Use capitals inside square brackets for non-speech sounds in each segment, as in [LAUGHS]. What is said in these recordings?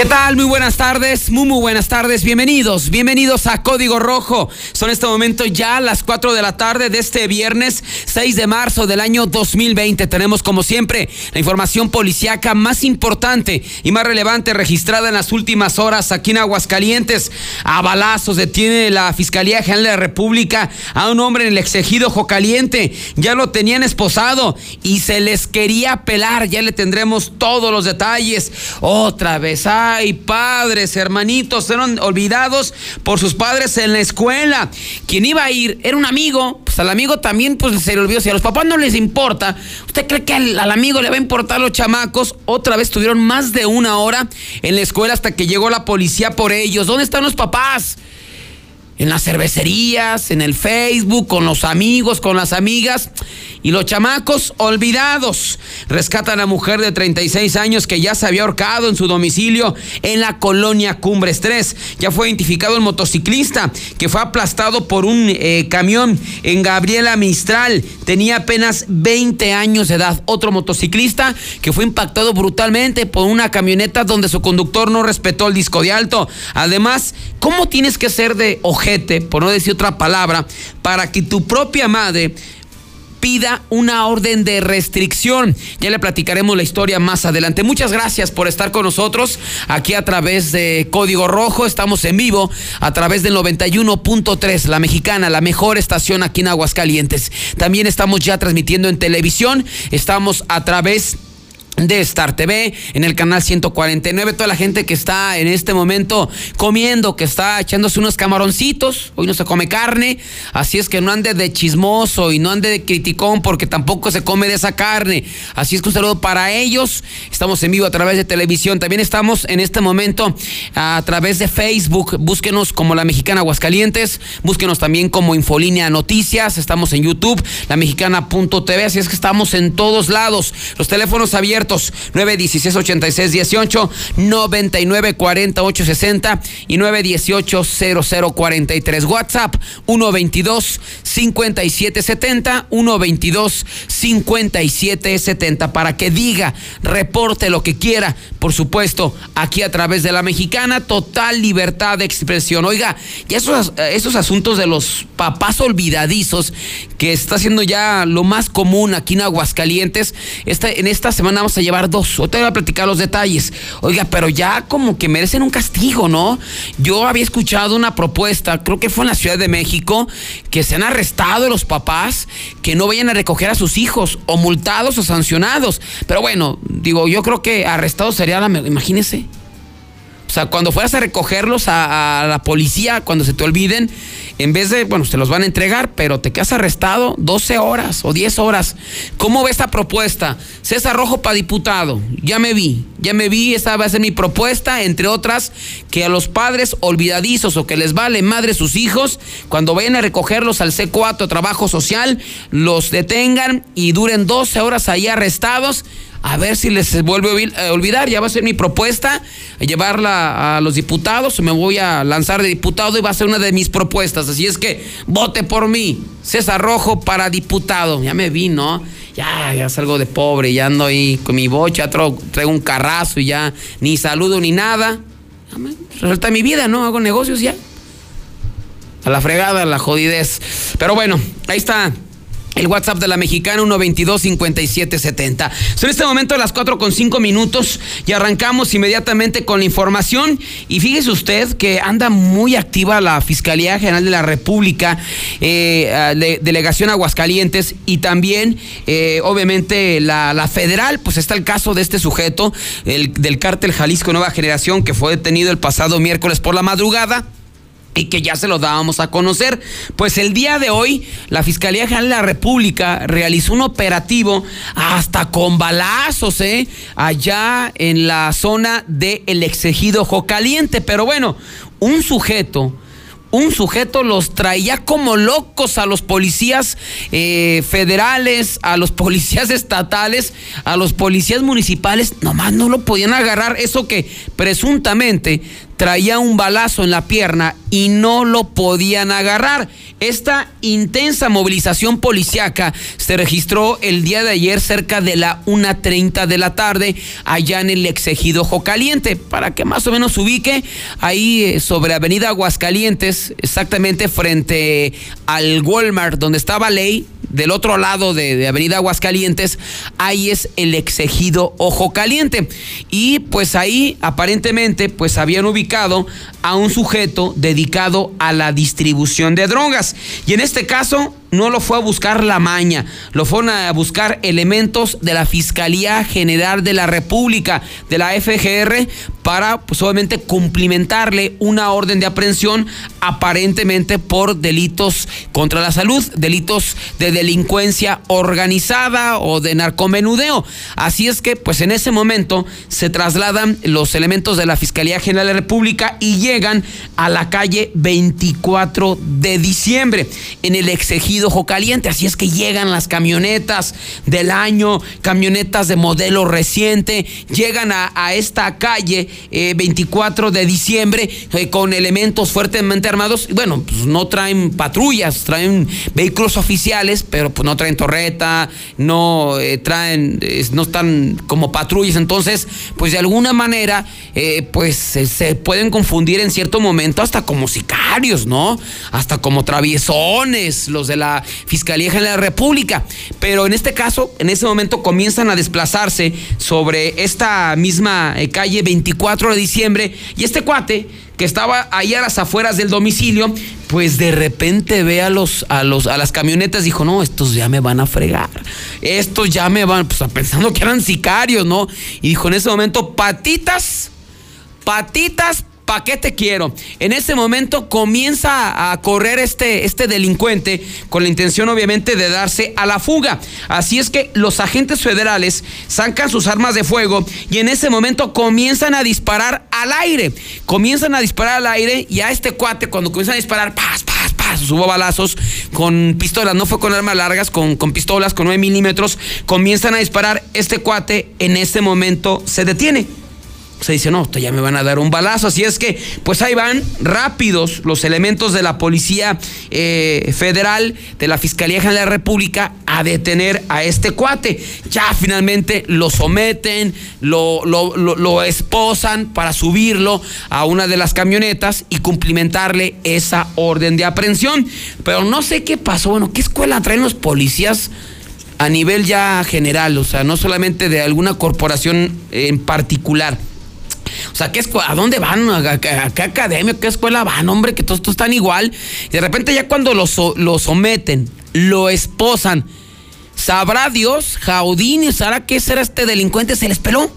¿Qué tal? Muy buenas tardes, muy muy buenas tardes, bienvenidos, bienvenidos a Código Rojo. Son este momento ya las 4 de la tarde de este viernes 6 de marzo del año 2020. Tenemos como siempre la información policiaca más importante y más relevante registrada en las últimas horas aquí en Aguascalientes. A balazos detiene la Fiscalía General de la República a un hombre en el exegido Jocaliente. Ya lo tenían esposado y se les quería pelar, ya le tendremos todos los detalles. Otra vez, ah, Ay, padres, hermanitos, fueron olvidados por sus padres en la escuela. Quien iba a ir era un amigo, pues al amigo también pues se le olvidó. Si a los papás no les importa, ¿usted cree que al, al amigo le va a importar los chamacos? Otra vez tuvieron más de una hora en la escuela hasta que llegó la policía por ellos. ¿Dónde están los papás? En las cervecerías, en el Facebook, con los amigos, con las amigas. Y los chamacos olvidados rescatan a mujer de 36 años que ya se había ahorcado en su domicilio en la colonia Cumbres 3. Ya fue identificado el motociclista que fue aplastado por un eh, camión en Gabriela Mistral. Tenía apenas 20 años de edad. Otro motociclista que fue impactado brutalmente por una camioneta donde su conductor no respetó el disco de alto. Además, ¿cómo tienes que ser de ojete, por no decir otra palabra, para que tu propia madre pida una orden de restricción. Ya le platicaremos la historia más adelante. Muchas gracias por estar con nosotros aquí a través de Código Rojo. Estamos en vivo a través del 91.3, la mexicana, la mejor estación aquí en Aguascalientes. También estamos ya transmitiendo en televisión. Estamos a través de Star TV, en el canal 149, toda la gente que está en este momento comiendo, que está echándose unos camaroncitos, hoy no se come carne, así es que no ande de chismoso y no ande de criticón porque tampoco se come de esa carne, así es que un saludo para ellos, estamos en vivo a través de televisión, también estamos en este momento a través de Facebook, búsquenos como La Mexicana Aguascalientes, búsquenos también como Infolínea Noticias, estamos en YouTube, la mexicana.tv, así es que estamos en todos lados, los teléfonos abiertos 916 86 18 99 48 60 y 918 0043 WhatsApp 122 57 70 122 57 70 para que diga, reporte lo que quiera, por supuesto, aquí a través de la mexicana, total libertad de expresión. Oiga, y esos, esos asuntos de los papás olvidadizos que está siendo ya lo más común aquí en Aguascalientes, esta, en esta semana vamos a llevar dos. Ahorita voy a platicar los detalles. Oiga, pero ya como que merecen un castigo, ¿no? Yo había escuchado una propuesta, creo que fue en la Ciudad de México, que se han arrestado los papás que no vayan a recoger a sus hijos, o multados o sancionados. Pero bueno, digo, yo creo que arrestado sería la. Imagínese. O sea, cuando fueras a recogerlos a, a, la policía, cuando se te olviden, en vez de, bueno, te los van a entregar, pero te quedas arrestado 12 horas o 10 horas. ¿Cómo ve esta propuesta? César Rojo para diputado. Ya me vi, ya me vi, esta va a ser mi propuesta, entre otras, que a los padres olvidadizos o que les vale madre sus hijos, cuando vayan a recogerlos al C4, trabajo social, los detengan y duren 12 horas ahí arrestados a ver si les vuelve a olvidar. Ya va a ser mi propuesta, llevarla a los diputados. Me voy a lanzar de diputado y va a ser una de mis propuestas. Así es que vote por mí, César Rojo para diputado. Ya me vi, ¿no? Ya, ya salgo de pobre, ya ando ahí con mi bocha, traigo un carrazo y ya ni saludo ni nada. Resulta mi vida, ¿no? Hago negocios ya. A la fregada, a la jodidez. Pero bueno, ahí está el WhatsApp de la mexicana 122-5770. Son en este momento las 4 con 5 minutos y arrancamos inmediatamente con la información. Y fíjese usted que anda muy activa la Fiscalía General de la República, eh, de, Delegación Aguascalientes y también, eh, obviamente, la, la, federal. Pues está el caso de este sujeto, el, del cártel Jalisco Nueva Generación, que fue detenido el pasado miércoles por la madrugada y que ya se lo dábamos a conocer. Pues el día de hoy, la Fiscalía General de la República realizó un operativo hasta con balazos, ¿eh? Allá en la zona del el exegido Jocaliente. Pero bueno, un sujeto un sujeto los traía como locos a los policías eh, federales, a los [LAUGHS] policías estatales, a los policías municipales, nomás no lo podían agarrar, eso que presuntamente traía un balazo en la pierna y no lo podían agarrar. Esta intensa movilización policiaca se registró el día de ayer cerca de la 1.30 de la tarde allá en el exegido Caliente. Para que más o menos ubique, ahí eh, sobre Avenida Aguascalientes, exactamente frente al Walmart donde estaba Ley, del otro lado de, Avenida Aguascalientes, ahí es el exegido Ojo Caliente. Y pues ahí aparentemente pues habían ubicado a un sujeto dedicado a la distribución de drogas. Y en este caso no lo fue a buscar la maña, lo fueron a buscar elementos de la Fiscalía General de la República, de la FGR, para pues obviamente cumplimentarle una orden de aprehensión aparentemente por delitos contra la salud, delitos de delincuencia organizada o de narcomenudeo. Así es que pues en ese momento se trasladan los elementos de la Fiscalía General de la República y llegan a la calle 24 de diciembre en el exegido Ojo Caliente. Así es que llegan las camionetas del año, camionetas de modelo reciente, llegan a, esta calle 24 eh, de diciembre eh, con elementos fuertemente armados. Bueno, pues no traen patrullas, traen vehículos oficiales, pero pues no traen torreta, no eh, traen, no están como patrullas. Entonces, pues de alguna manera, pues se pueden confundir en cierto momento hasta como sicarios, ¿no? Hasta como traviesones, los de la Fiscalía General de la República. Pero en este caso, en ese momento comienzan a desplazarse sobre esta misma eh, calle 24 de diciembre y este cuate que estaba ahí a las afueras del domicilio, pues de repente ve a los, a los, a las camionetas, dijo, no, estos ya me van a fregar, estos ya me van, pues pensando que eran sicarios, ¿no? Y dijo en ese momento, patitas, patitas ¿para qué te quiero? En ese momento comienza a correr este, este delincuente con la intención obviamente de darse a la fuga. Así es que los agentes federales sacan sus armas de fuego y en ese momento comienzan a disparar al aire. Comienzan a disparar al aire y a este cuate cuando comienzan a disparar, paz, paz, paz, hubo balazos con pistolas, no fue con armas largas, con, con pistolas, con 9 milímetros, comienzan a disparar. Este cuate en ese momento se detiene se dice, no, ya me van a dar un balazo. Así es que, pues ahí van rápidos los elementos de la Policía eh, Federal, de la Fiscalía General de la República, a detener a este cuate. Ya finalmente lo someten, lo, lo, lo esposan para subirlo a una de las camionetas y cumplimentarle esa orden de aprehensión. Pero no sé qué pasó. Bueno, ¿qué escuela traen los policías? a nivel ya general, o sea, no solamente de alguna corporación en particular. O sea, ¿qué ¿a dónde van? ¿A, qué academia? ¿Qué escuela van? Hombre, que todos, están igual. Y de repente ya cuando lo, someten, lo esposan, sabrá Dios, Jaudín, ¿sabrá qué será este delincuente? Se les peló.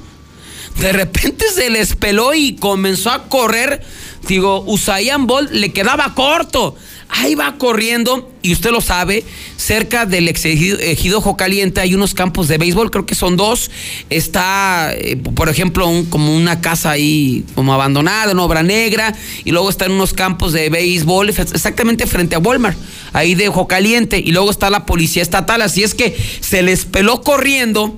De repente se les peló y comenzó a correr. Digo, Usain Bolt le quedaba corto. Ahí va corriendo, y usted lo sabe, cerca del ejido Caliente hay unos campos de béisbol, creo que son dos. Está, eh, por ejemplo, como una casa ahí como abandonada, una obra negra, y luego están unos campos de béisbol exactamente frente a Walmart, ahí de Caliente, y luego está la policía estatal, así es que se les peló corriendo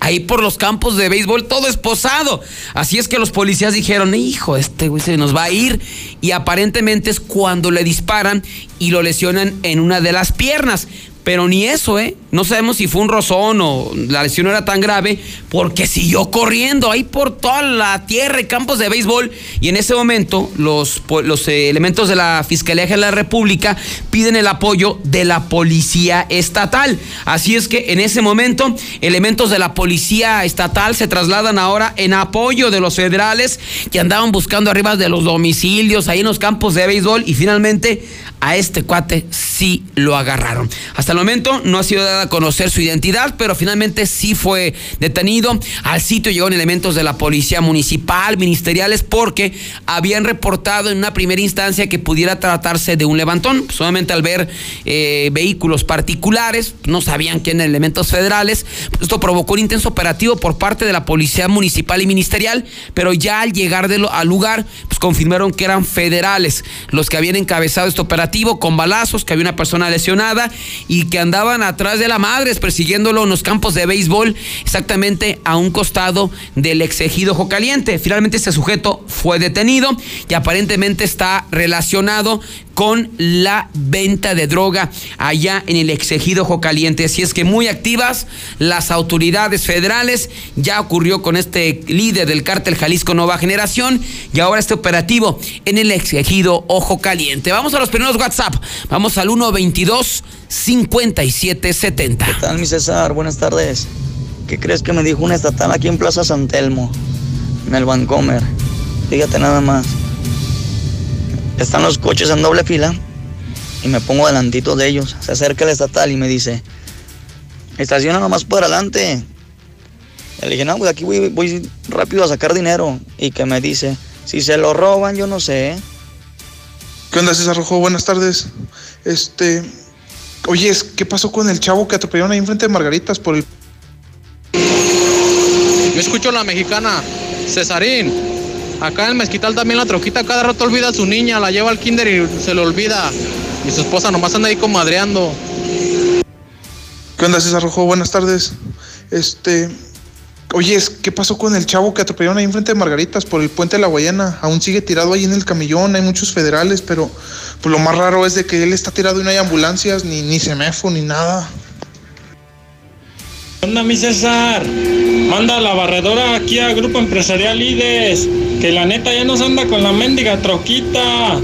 ahí por los campos de béisbol, todo esposado. Así es que los policías dijeron, hijo, este güey se nos va a ir. Y aparentemente es cuando le disparan y lo lesionan en una de las piernas. Pero ni eso, ¿eh? No sabemos si fue un rozón o la lesión era tan grave, porque siguió corriendo ahí por toda la tierra y campos de béisbol. Y en ese momento, los, los eh, elementos de la Fiscalía de la República piden el apoyo de la Policía Estatal. Así es que en ese momento, elementos de la Policía Estatal se trasladan ahora en apoyo de los federales que andaban buscando arriba de los domicilios, ahí en los campos de béisbol, y finalmente a este cuate sí lo agarraron. Hasta el momento no ha sido dada a conocer su identidad, pero finalmente sí fue detenido. Al sitio llegaron elementos de la policía municipal, ministeriales, porque habían reportado en una primera instancia que pudiera tratarse de un levantón. Solamente al ver eh, vehículos particulares, no sabían quién eran elementos federales. Esto provocó un intenso operativo por parte de la policía municipal y ministerial, pero ya al llegar al lugar, pues confirmaron que eran federales los que habían encabezado este operativo con balazos, que había una persona lesionada y que andaban atrás de la madre persiguiéndolo en los campos de béisbol, exactamente a un costado del exegido Ojo Caliente. Finalmente este sujeto fue detenido y aparentemente está relacionado con la venta de droga allá en el exegido Ojo Caliente. Así es que muy activas las autoridades federales. Ya ocurrió con este líder del cártel Jalisco Nueva Generación y ahora este operativo en el exegido Ojo Caliente. Vamos a los primeros WhatsApp. Vamos al 122 5770. ¿Qué tal, mi César? Buenas tardes. ¿Qué crees que me dijo un estatal aquí en Plaza San Telmo? En el Vancomer. Fíjate nada más. Están los coches en doble fila y me pongo delantito de ellos. Se acerca el estatal y me dice, estaciona nomás por adelante. Le dije, no, pues aquí voy, rápido a sacar dinero. Y que me dice, si se lo roban, yo no sé. ¿Qué onda, César Rojo? Buenas tardes. Este, oye, ¿qué pasó con el chavo que atropellaron ahí enfrente de Margaritas por el... Yo escucho la mexicana, Cesarín. Acá en Mezquital también la troquita cada rato olvida a su niña, la lleva al kinder y se le olvida. Y su esposa nomás anda ahí comadreando. ¿Qué onda, César Rojo? Buenas tardes. Este. Oye, ¿qué pasó con el chavo que atropellaron ahí enfrente de Margaritas por el puente de la Guayana? Aún sigue tirado ahí en el camellón, hay muchos federales, pero pues lo más raro es de que él está tirado y no hay ambulancias, ni, ni semefo, ni nada. ¿Qué onda, mi César? Manda la barredora aquí al Grupo Empresarial IDES, que la neta ya nos anda con la mendiga troquita.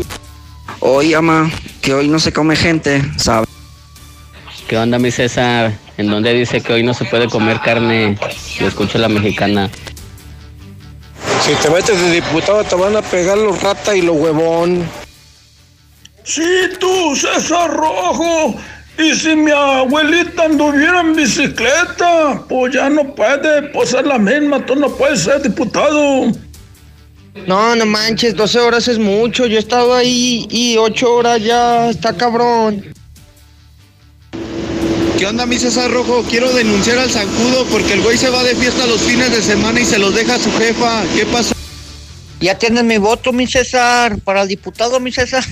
Hoy, ama, que hoy no se come gente, ¿sabes? ¿Qué onda, mi César? ¿En dónde dice que hoy no se puede comer carne? Yo escucho la mexicana. Si te metes de diputado te van a pegar los rata y los huevón. Sí, tú, César Rojo. Y si mi abuelita anduviera en bicicleta, pues ya no puede, pues ser la misma, tú no puedes ser diputado. No, no manches, 12 horas es mucho, yo he estado ahí y 8 horas ya está cabrón. ¿Qué onda, mi César Rojo? Quiero denunciar al zancudo porque el güey se va de fiesta los fines de semana y se los deja a su jefa. ¿Qué pasa? Ya tienes mi voto, mi César, para el diputado, mi César.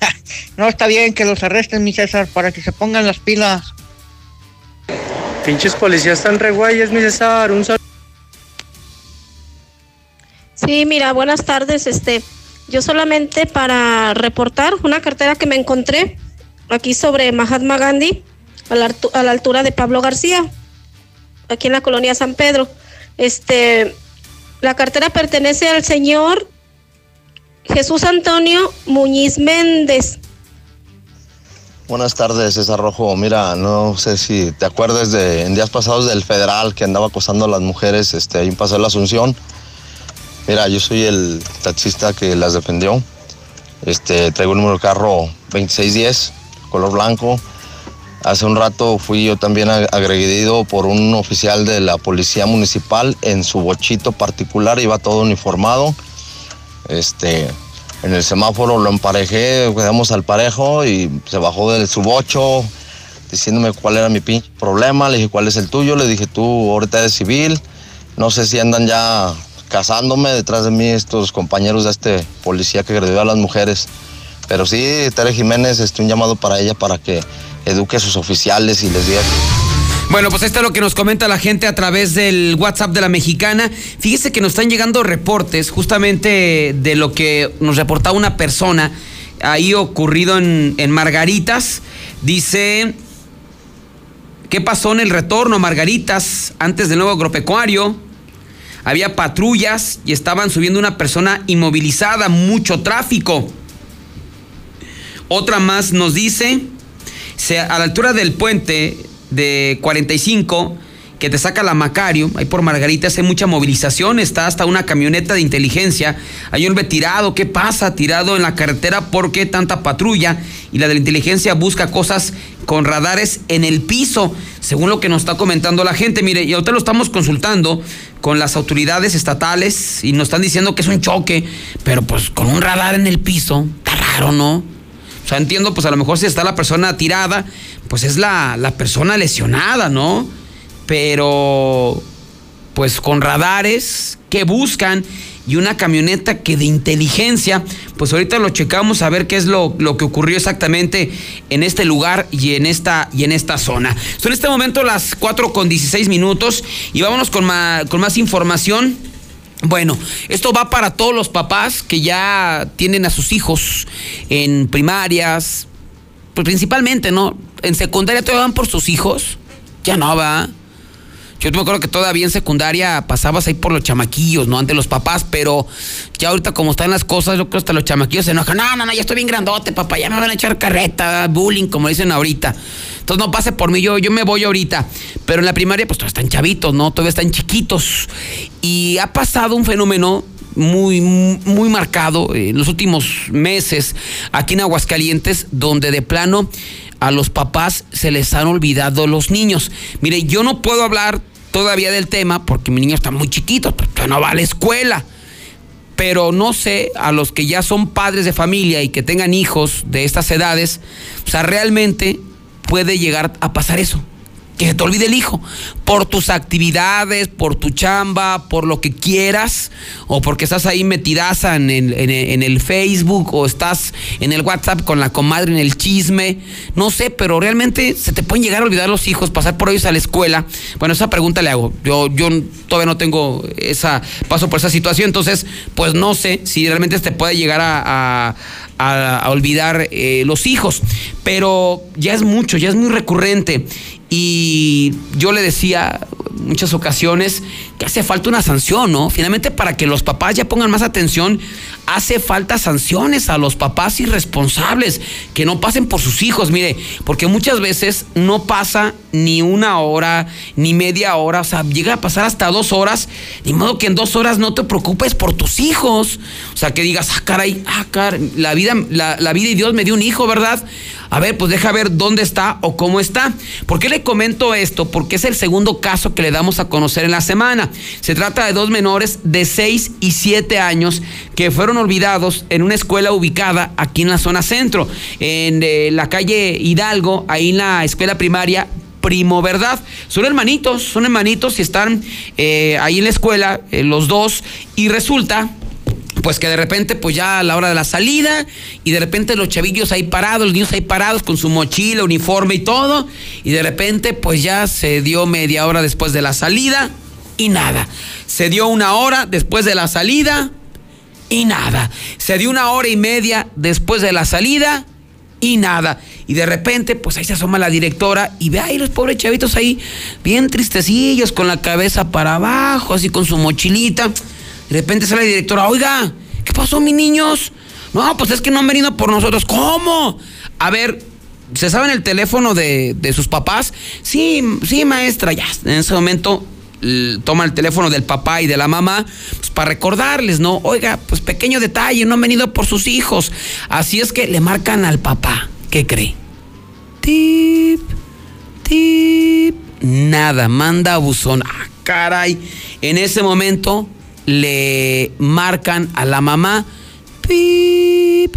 [LAUGHS] no está bien que los arresten, mi César, para que se pongan las pilas. Pinches policías están re guayes, mi César. Un saludo. Sí, mira, buenas tardes. Este, yo solamente para reportar una cartera que me encontré aquí sobre Mahatma Gandhi, a la, altura de Pablo García, aquí en la colonia San Pedro. Este, la cartera pertenece al señor Jesús Antonio Muñiz Méndez. Buenas tardes, César Rojo. Mira, no sé si te acuerdas de en días pasados del federal que andaba acosando a las mujeres este, ahí en Paso de la Asunción. Mira, yo soy el taxista que las defendió. Este, traigo el número de carro 2610, color blanco. Hace un rato fui yo también agredido por un oficial de la policía municipal en su bochito particular, iba todo uniformado. Este, en el semáforo lo emparejé, quedamos al parejo y se bajó de su bocho diciéndome cuál era mi problema. Le dije, ¿cuál es el tuyo? Le dije, tú ahorita eres civil. No sé si andan ya casándome detrás de mí estos compañeros de este policía que agredió a las mujeres. Pero sí, Tere Jiménez, este, un llamado para ella para que eduque a sus oficiales y les diga. Bueno, pues esto es lo que nos comenta la gente a través del WhatsApp de la mexicana. Fíjese que nos están llegando reportes justamente de lo que nos reportaba una persona ahí ocurrido en, en Margaritas. Dice, ¿qué pasó en el retorno a Margaritas antes del nuevo agropecuario? Había patrullas y estaban subiendo una persona inmovilizada, mucho tráfico. Otra más nos dice, a la altura del puente de 45 que te saca la Macario, ahí por Margaritas hay mucha movilización, está hasta una camioneta de inteligencia, hay un retirado, ¿qué pasa? Tirado en la carretera, ¿por qué tanta patrulla? Y la de la inteligencia busca cosas con radares en el piso, según lo que nos está comentando la gente. Mire, y ahorita lo estamos consultando con las autoridades estatales y nos están diciendo que es un choque, pero pues con un radar en el piso, está raro, ¿no? O sea, entiendo, pues a lo mejor si está la persona tirada, pues es la, la persona lesionada, ¿no? pero pues con radares que buscan y una camioneta que de inteligencia, pues ahorita lo checamos a ver qué es lo, lo que ocurrió exactamente en este lugar y en esta, y en esta zona. Son en este momento las 4 con 16 minutos y vámonos con con más información. Bueno, esto va para todos los papás que ya tienen a sus hijos en primarias, pues principalmente, ¿no? En secundaria todavía van por sus hijos. Ya no va. Yo me acuerdo que todavía en secundaria pasabas ahí por los chamaquillos, ¿no? Ante los papás, pero ya ahorita como están las cosas, yo creo que hasta los chamaquillos se enojan. No, no, no, ya estoy bien grandote, papá, ya me van a echar carreta, bullying, como dicen ahorita. Entonces no pase por mí, yo, yo me voy ahorita. Pero en la primaria, pues todavía están chavitos, ¿no? Todavía están chiquitos. Y ha pasado un fenómeno muy, muy marcado en los últimos meses aquí en Aguascalientes, donde de plano a los papás se les han olvidado los niños. Mire, yo no puedo hablar todavía del tema porque mi niño está muy chiquito, no va a la escuela. Pero no sé, a los que ya son padres de familia y que tengan hijos de estas edades, o sea, realmente puede llegar a pasar eso que se te olvide el hijo. Por tus actividades, por tu chamba, por lo que quieras, o porque estás ahí metidaza en el, en, Facebook, o estás en el WhatsApp con la comadre en el chisme. No sé, pero realmente se te pueden llegar a olvidar los hijos, pasar por ellos a la escuela. Bueno, esa pregunta le hago. Yo, yo todavía no tengo esa, paso por esa situación, entonces, pues no sé si realmente te puede llegar a, a, olvidar eh, los hijos. Pero ya es mucho, ya es muy recurrente. Y yo le decía muchas ocasiones que hace falta una sanción, ¿no? Finalmente, para que los papás ya pongan más atención, hace falta sanciones a los papás irresponsables, que no pasen por sus hijos, mire, porque muchas veces no pasa ni una hora, ni media hora, o sea, llega a pasar hasta dos horas, de modo que en dos horas no te preocupes por tus hijos, o sea, que digas, ah, caray, ah, caray, la vida, la, la vida y Dios me dio un hijo, ¿verdad? A ver, pues deja ver dónde está o cómo está. ¿Por qué le comento esto? Porque es el segundo caso que le damos a conocer en la semana. Se trata de dos menores de 6 y 7 años que fueron olvidados en una escuela ubicada aquí en la zona centro, en eh, la calle Hidalgo, ahí en la escuela primaria Primo Verdad. Son hermanitos, son hermanitos y están eh, ahí en la escuela, eh, los dos, y resulta pues que de repente, pues ya a la hora de la salida, y de repente los chavillos ahí parados, los niños ahí parados con su mochila, uniforme y todo, y de repente, pues ya se dio media hora después de la salida, y nada. Se dio una hora después de la salida y nada. Se dio una hora y media después de la salida y nada. Y de repente, pues ahí se asoma la directora y ve ahí los pobres chavitos ahí, bien tristecillos, con la cabeza para abajo, así con su mochilita. De repente sale la directora, oiga, ¿qué pasó, mis niños? No, pues es que no han venido por nosotros. ¿Cómo? A ver, ¿se saben el teléfono de, de sus papás? Sí, sí, maestra, ya. En ese momento toma el teléfono del papá y de la mamá pues, para recordarles, ¿no? Oiga, pues pequeño detalle, no han venido por sus hijos. Así es que le marcan al papá. ¿Qué cree? Tip, tip. Nada, manda buzón. Ah, caray. En ese momento le marcan a la mamá. Pip,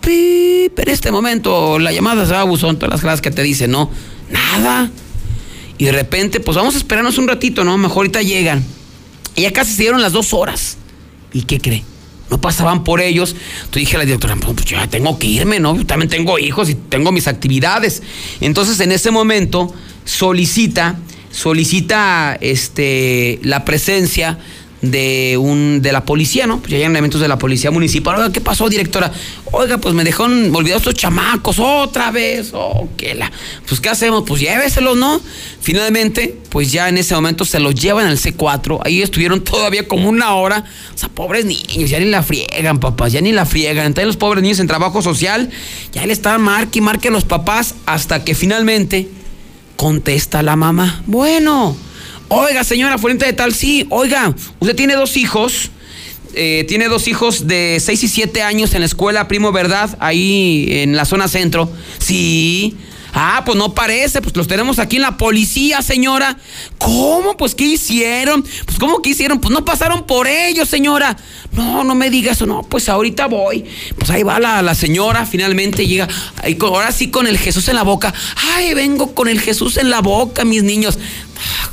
pip. En este momento la llamada se va a buzón, todas las cosas que te dicen, ¿no? Nada. Y de repente, pues vamos a esperarnos un ratito, ¿no? Mejor ahorita llegan. Y ya casi se dieron las dos horas. ¿Y qué cree? No pasaban por ellos. Entonces dije a la directora, pues ya tengo que irme, ¿no? Yo también tengo hijos y tengo mis actividades. Entonces en ese momento solicita, solicita este, la presencia de un de la policía, ¿no? Pues ya hay elementos de la policía municipal. Oiga, ¿qué pasó, directora? Oiga, pues me dejaron olvidados estos chamacos otra vez. Oh, qué la. Pues, ¿qué hacemos? Pues lléveselos, ¿no? Finalmente, pues ya en ese momento se los llevan al C4. Ahí estuvieron [LAUGHS] todavía como una hora. O sea, pobres niños, ya ni la friegan, papás, ya ni la friegan. Entonces los pobres niños en trabajo social, ya le estaban marque y marque a los papás hasta que finalmente contesta la mamá. Bueno Oiga, señora fuente de tal, sí, oiga, usted tiene dos hijos. Eh, tiene dos hijos de 6 y 7 años en la escuela Primo Verdad, ahí en la zona centro. Sí. Ah, pues no parece, pues los tenemos aquí en la policía, señora. ¿Cómo? Pues ¿qué hicieron? Pues ¿cómo que hicieron? Pues no pasaron por ellos, señora. No, no me diga eso, no, pues ahorita voy. Pues ahí va la, la señora, finalmente llega, ahí, ahora sí con el Jesús en la boca. Ay, vengo con el Jesús en la boca, mis niños.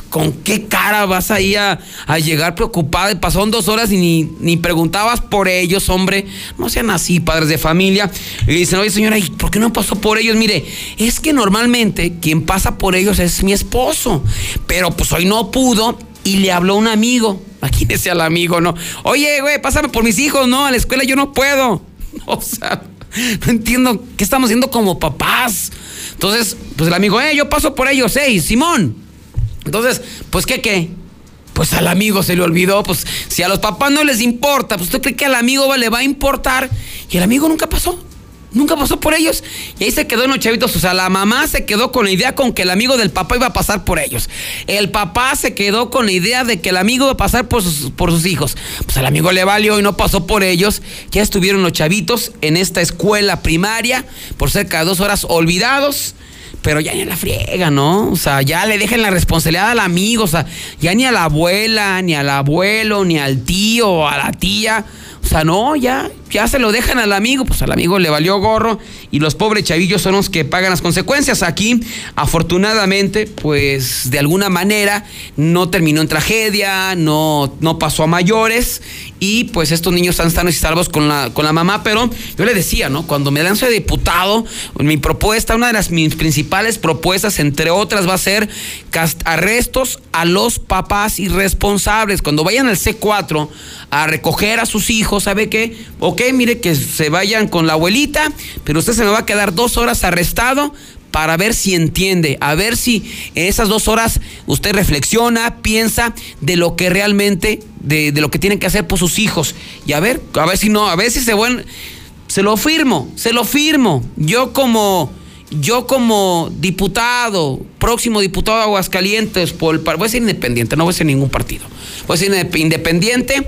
¿Con qué cara vas ahí a, a llegar preocupada? Pasaron dos horas y ni, preguntabas por ellos, hombre. No sean así, padres de familia. Y dicen, oye señora, ¿y por qué no pasó por ellos? Mire, es que normalmente quien pasa por ellos es mi esposo. Pero pues hoy no pudo y le habló un amigo. Imagínese al amigo, ¿no? Oye, güey, pásame por mis hijos, ¿no? A la escuela yo no puedo. [LAUGHS] O sea, no entiendo qué estamos haciendo como papás. Entonces, pues el amigo, eh, yo paso por ellos, eh, Simón. Entonces, pues, ¿qué qué? Pues al amigo se le olvidó, pues si a los papás no les importa, pues usted cree que al amigo le va a importar y el amigo nunca pasó. Nunca pasó por ellos. Y ahí se quedó en los chavitos. O sea, la mamá se quedó con la idea con que el amigo del papá iba a pasar por ellos. El papá se quedó con la idea de que el amigo iba a pasar por sus, por sus hijos. Pues al amigo le valió y no pasó por ellos. Ya estuvieron los chavitos en esta escuela primaria por cerca de dos horas olvidados pero ya ni a la friega, ¿no? O sea, ya le dejen la responsabilidad al amigo, o sea, ya ni a la abuela, ni al abuelo, ni al tío, a la tía. O sea, no, ya, ya se lo dejan al amigo, pues al amigo le valió gorro y los pobres chavillos son los que pagan las consecuencias. Aquí, afortunadamente, pues de alguna manera no terminó en tragedia, no, no pasó a mayores y pues estos niños están sanos y salvos con la, con la mamá, pero yo le decía, ¿no? Cuando me lanzo de diputado, mi propuesta, una de las mis principales propuestas, entre otras, va a ser arrestos a los papás irresponsables. Cuando vayan al C4 a recoger a sus hijos, ¿sabe qué? Ok, mire que se vayan con la abuelita, pero usted se me va a quedar dos horas arrestado para ver si entiende, a ver si en esas dos horas usted reflexiona, piensa de lo que realmente, de, lo que tienen que hacer por sus hijos. Y a ver, a ver si no, a ver si se van, se lo firmo, se lo firmo. Yo como, yo como diputado, próximo diputado de Aguascalientes, por voy a ser independiente, no voy a ser ningún partido. Voy a ser independiente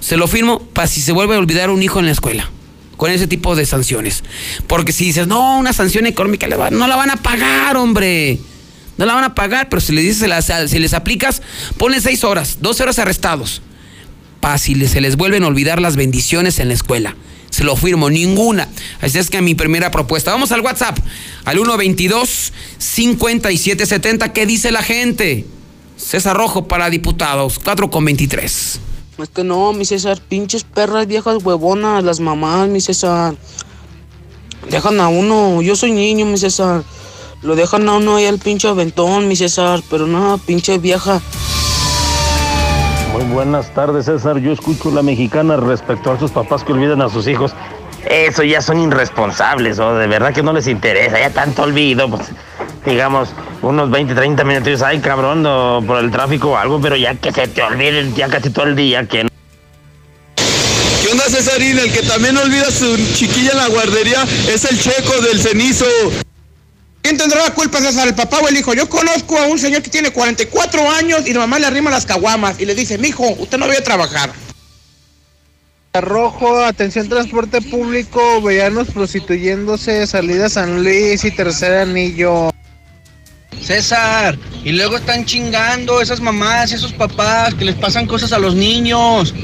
se lo firmo para si se vuelve a olvidar un hijo en la escuela con ese tipo de sanciones. Porque si dices, no, una sanción económica, no la van a pagar, hombre. No la van a pagar, pero si les dices, si les aplicas, ponle seis horas, dos horas arrestados. Para si se les vuelven a olvidar las bendiciones en la escuela. Se lo firmo, ninguna. Así es que mi primera propuesta. Vamos al WhatsApp, al 122-5770. ¿Qué dice la gente? César Rojo para diputados, 4 con 23. Es que no, mi César, pinches perras viejas huevonas, las mamás, mi César. Dejan a uno, yo soy niño, mi César. Lo dejan a uno ahí al pinche aventón, mi César, pero no, pinche vieja. Muy buenas tardes, César. Yo escucho la mexicana respecto a sus papás que olvidan a sus hijos. Eso ya son irresponsables, o de verdad que no les interesa, ya tanto olvido, pues digamos, unos 20, 30 minutos, ay cabrón, por el tráfico o algo, pero ya que se te olvide ya casi todo el día, que ¿Qué onda, Cesarín? El que también olvida su chiquilla en la guardería es el checo del cenizo. ¿Quién tendrá la culpa, César, el papá o el hijo? Yo conozco a un señor que tiene 44 años y la mamá le arrima las caguamas y le dice, mijo, usted no voy a trabajar. Rojo, atención transporte público, veanos prostituyéndose, salida San Luis y tercer anillo. César, y luego están chingando esas mamás, esos papás que les pasan cosas a los niños.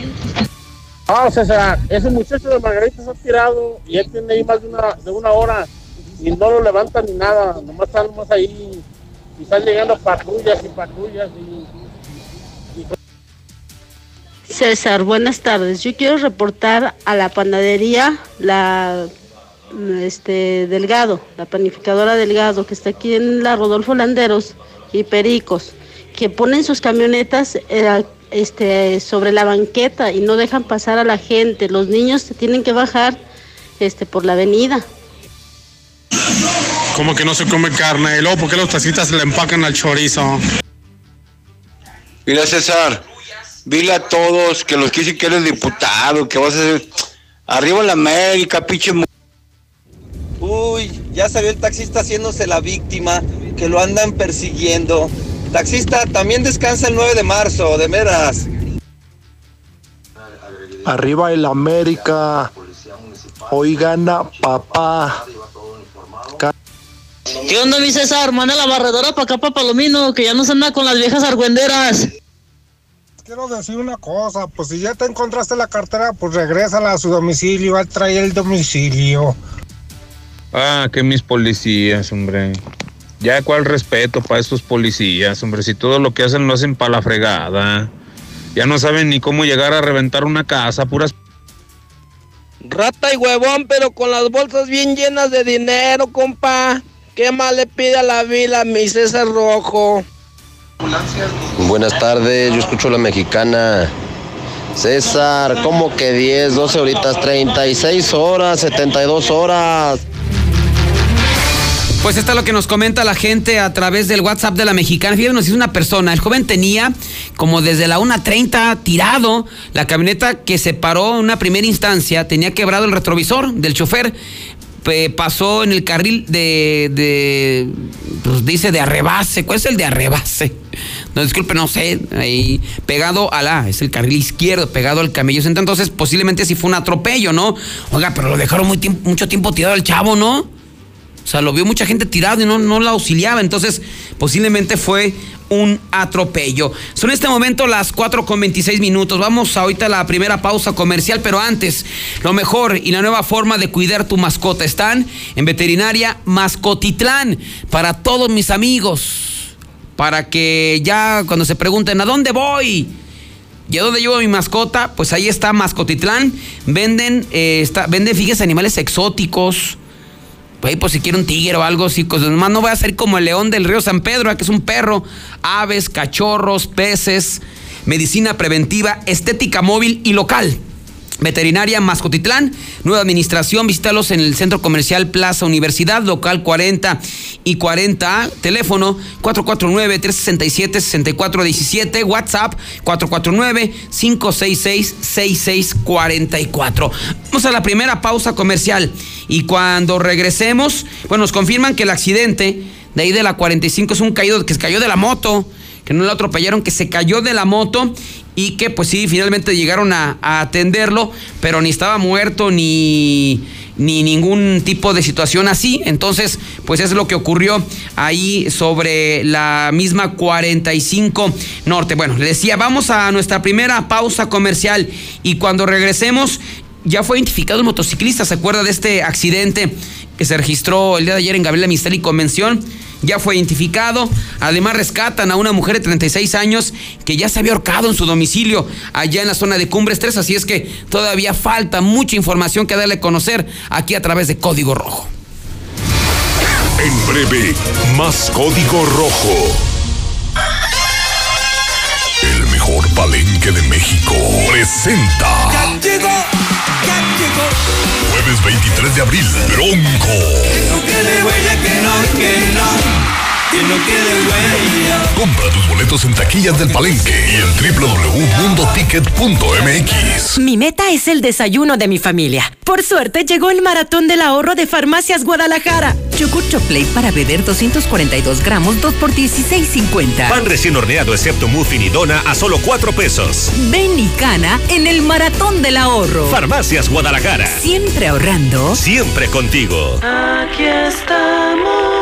Ah, César, ese muchacho de Margarita se ha tirado y ya tiene ahí más de una, de una hora y no lo levantan ni nada, nomás están ahí y están llegando patrullas y patrullas y, César, buenas tardes. Yo quiero reportar a la panadería, la este Delgado, la panificadora Delgado, que está aquí en la Rodolfo Landeros y Pericos, que ponen sus camionetas eh, este, sobre la banqueta y no dejan pasar a la gente. Los niños se tienen que bajar este, por la avenida. ¿Cómo que no se come carne? ¿Y luego por qué los tacitas le empacan al chorizo? Mira, César, dile a todos que los que dicen que eres diputado, que vas a ser... Arriba la América, pinche... Uy, ya salió el taxista haciéndose la víctima, que lo andan persiguiendo. Taxista, también descansa el 9 de marzo, de meras. Arriba el América. Hoy gana papá. ¿Qué onda, mi César? Manda la barredora para acá, para Palomino, que ya no se anda con las viejas argüenderas. Quiero decir una cosa, pues si ya te encontraste la cartera, pues regrésala a su domicilio, a traer el domicilio. Ah, que mis policías, hombre. Ya cuál respeto para estos policías, hombre, si todo lo que hacen lo hacen para la fregada. Ya no saben ni cómo llegar a reventar una casa, puras Rata y huevón, pero con las bolsas bien llenas de dinero, compa. ¿Qué más le pide a la vila a mi César Rojo? Buenas tardes, yo escucho la mexicana. César, ¿cómo que 10, 12 horitas, 36 horas, 72 horas? Pues está lo que nos comenta la gente a través del WhatsApp de la mexicana. Fíjense, nos dice una persona, el joven tenía como desde la 1.30 tirado la camioneta que se paró en una primera instancia, tenía quebrado el retrovisor del chofer. Pasó en el carril de, de, pues dice de arrebase. ¿Cuál es el de arrebase? No, disculpe, no sé. Ahí, pegado a la, es el carril izquierdo, pegado al camello. Entonces, posiblemente sí fue un atropello, ¿no? Oiga, pero lo dejaron mucho tiempo tirado al chavo, ¿no? O sea, lo vio mucha gente tirado y no, no la auxiliaba. Entonces, posiblemente fue un atropello. Son en este momento las 4 con 26 minutos. Vamos ahorita a la primera pausa comercial, pero antes, lo mejor y la nueva forma de cuidar tu mascota están en Veterinaria Mascotitlán. Para todos mis amigos, para que ya cuando se pregunten, ¿a dónde voy? ¿Y a dónde llevo mi mascota? Pues ahí está Mascotitlán. Venden, eh, está, venden, fíjense, animales exóticos. Ahí por si quiere un tigre o algo así, pues nomás no voy a ser como el león del río San Pedro, ¿eh? que es un perro, aves, cachorros, peces, medicina preventiva, estética móvil y local. Veterinaria Mascotitlán, nueva administración, visítalos en el Centro Comercial Plaza Universidad, local 40 y 40, teléfono 449-367-6417, WhatsApp 449-566-6644. Vamos a la primera pausa comercial. Y cuando regresemos, bueno, nos confirman que el accidente de ahí de la 45 es un caído que se cayó de la moto, que no lo atropellaron, que se cayó de la moto y que pues sí, finalmente llegaron a, atenderlo, pero ni estaba muerto ni, ni ningún tipo de situación así. Entonces, pues es lo que ocurrió ahí sobre la misma 45 Norte. Bueno, le decía, vamos a nuestra primera pausa comercial y cuando regresemos ya fue identificado el motociclista, ¿se acuerda de este accidente que se registró el día de ayer en Gabriela Misteri Convención? Ya fue identificado. Además, rescatan a una mujer de 36 años que ya se había ahorcado en su domicilio allá en la zona de Cumbres 3. Así es que todavía falta mucha información que darle a conocer aquí a través de Código Rojo. En breve, más código rojo. El mejor palenque de México presenta. ya llegó. Jueves 23 de abril, Bronco. Que no quede huella. Compra tus boletos en taquillas del palenque y en www.mundoticket.mx. Mi meta es el desayuno de mi familia. Por suerte llegó el maratón del ahorro de Farmacias Guadalajara. Yogur Chocolate para beber 242 gramos, 2 por 16.50. Pan recién horneado excepto muffin y dona a solo 4 pesos. Ven y cana en el maratón del ahorro. Farmacias Guadalajara. Siempre ahorrando. Siempre contigo. Aquí estamos.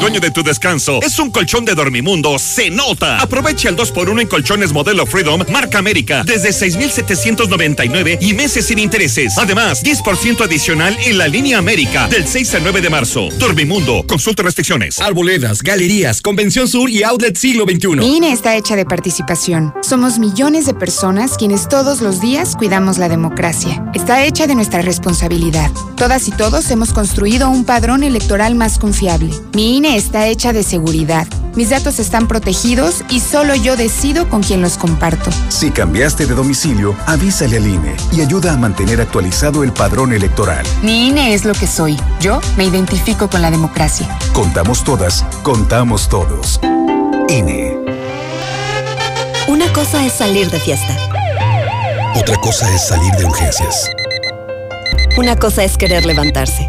el dueño de tu descanso es un colchón de Dormimundo, se nota. Aprovecha el 2x1 en colchones modelo Freedom, marca América, desde 6,799 y meses sin intereses. Además, 10% adicional en la línea América, del 6 al 9 de marzo. Dormimundo, consulta restricciones. Arboledas, galerías, Convención Sur y Outlet Siglo XXI. Mi INE está hecha de participación. Somos millones de personas quienes todos los días cuidamos la democracia. Está hecha de nuestra responsabilidad. Todas y todos hemos construido un padrón electoral más confiable. Mi INE está hecha de seguridad. Mis datos están protegidos y solo yo decido con quién los comparto. Si cambiaste de domicilio, avísale al INE y ayuda a mantener actualizado el padrón electoral. Mi INE es lo que soy. Yo me identifico con la democracia. Contamos todas, contamos todos. INE. Una cosa es salir de fiesta. Otra cosa es salir de urgencias. Una cosa es querer levantarse.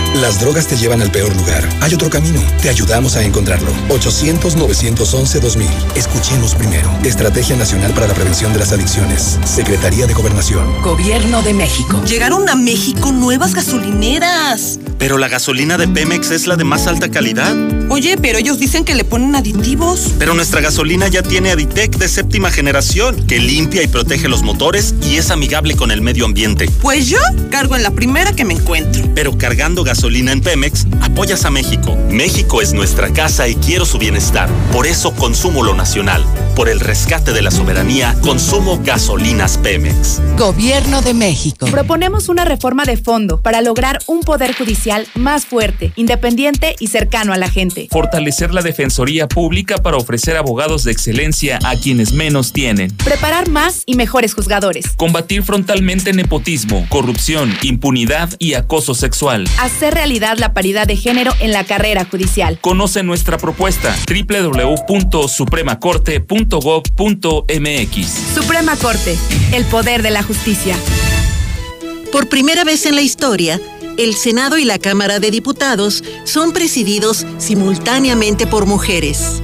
Las drogas te llevan al peor lugar. Hay otro camino. Te ayudamos a encontrarlo. 800-911-2000. Escuchemos primero. Estrategia Nacional para la Prevención de las Adicciones. Secretaría de Gobernación. Gobierno de México. Llegaron a México nuevas gasolineras. Pero la gasolina de Pemex es la de más alta calidad. Oye, pero ellos dicen que le ponen aditivos. Pero nuestra gasolina ya tiene Aditec de séptima generación, que limpia y protege los motores y es amigable con el medio ambiente. Pues yo cargo en la primera que me encuentro. Pero cargando gasolina en Pemex, apoyas a México. México es nuestra casa y quiero su bienestar. Por eso consumo lo nacional. Por el rescate de la soberanía, consumo gasolinas Pemex. Gobierno de México. Proponemos una reforma de fondo para lograr un poder judicial más fuerte, independiente y cercano a la gente. Fortalecer la defensoría pública para ofrecer abogados de excelencia a quienes menos tienen. Preparar más y mejores juzgadores. Combatir frontalmente nepotismo, corrupción, impunidad y acoso sexual. Hacer realidad la paridad de género en la carrera judicial. Conoce nuestra propuesta www.supremacorte.gov.mx. Suprema Corte, el poder de la justicia. Por primera vez en la historia, el Senado y la Cámara de Diputados son presididos simultáneamente por mujeres.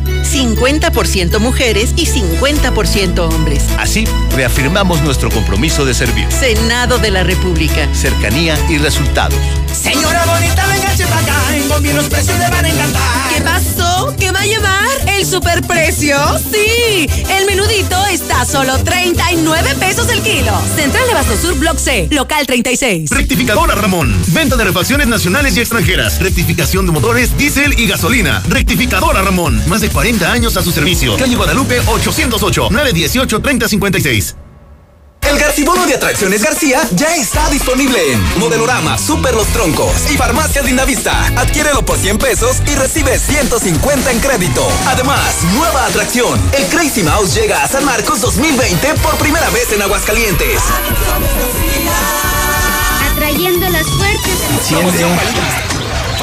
50% mujeres y 50% hombres. Así, reafirmamos nuestro compromiso de servir. Senado de la República. Cercanía y resultados. Señora bonita, venga para acá. En Combi los precios le van a encantar. ¿Qué pasó? ¿Qué va a llevar? ¿El superprecio? Sí. El menudito está a solo 39 pesos el kilo. Central de Basto Sur, Block C, local 36. Rectificadora Ramón. Venta de refacciones nacionales y extranjeras. Rectificación de motores, diésel y gasolina. Rectificadora Ramón. Más de 40 años a su servicio. Calle Guadalupe 808 918 3056. El Garcibono de Atracciones García ya está disponible en Modelorama, Super Los Troncos y Farmacias Lindavista. Adquiérelo por 100 pesos y recibe 150 en crédito. Además, nueva atracción. El Crazy Mouse llega a San Marcos 2020 por primera vez en Aguascalientes. Atrayendo las fuertes.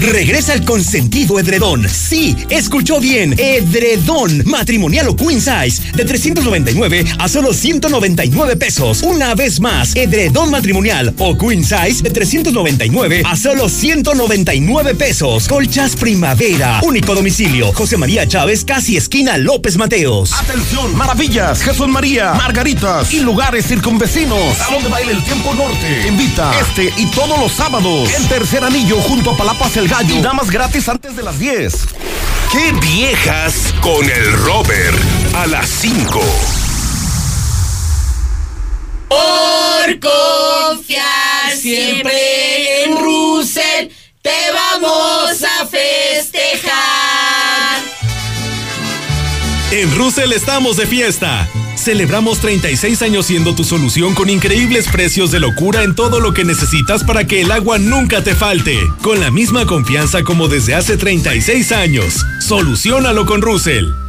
Regresa el consentido edredón. Sí, escuchó bien. Edredón matrimonial o queen size de 399 a solo 199 pesos. Una vez más, edredón matrimonial o queen size de 399 a solo 199 pesos. Colchas Primavera. Único domicilio. José María Chávez, casi esquina López Mateos. Atención, maravillas, Jesús María, Margaritas y lugares circunvecinos. Salón de baile El Tiempo Norte. Invita este y todos los sábados. El tercer anillo junto a Palapas El Gallo. Y damas gratis antes de las 10. ¡Qué viejas con el Robert! A las 5. Por confiar siempre en Russell, Russell estamos de fiesta. Celebramos 36 años siendo tu solución con increíbles precios de locura en todo lo que necesitas para que el agua nunca te falte. Con la misma confianza como desde hace 36 años. Solucionalo con Russell.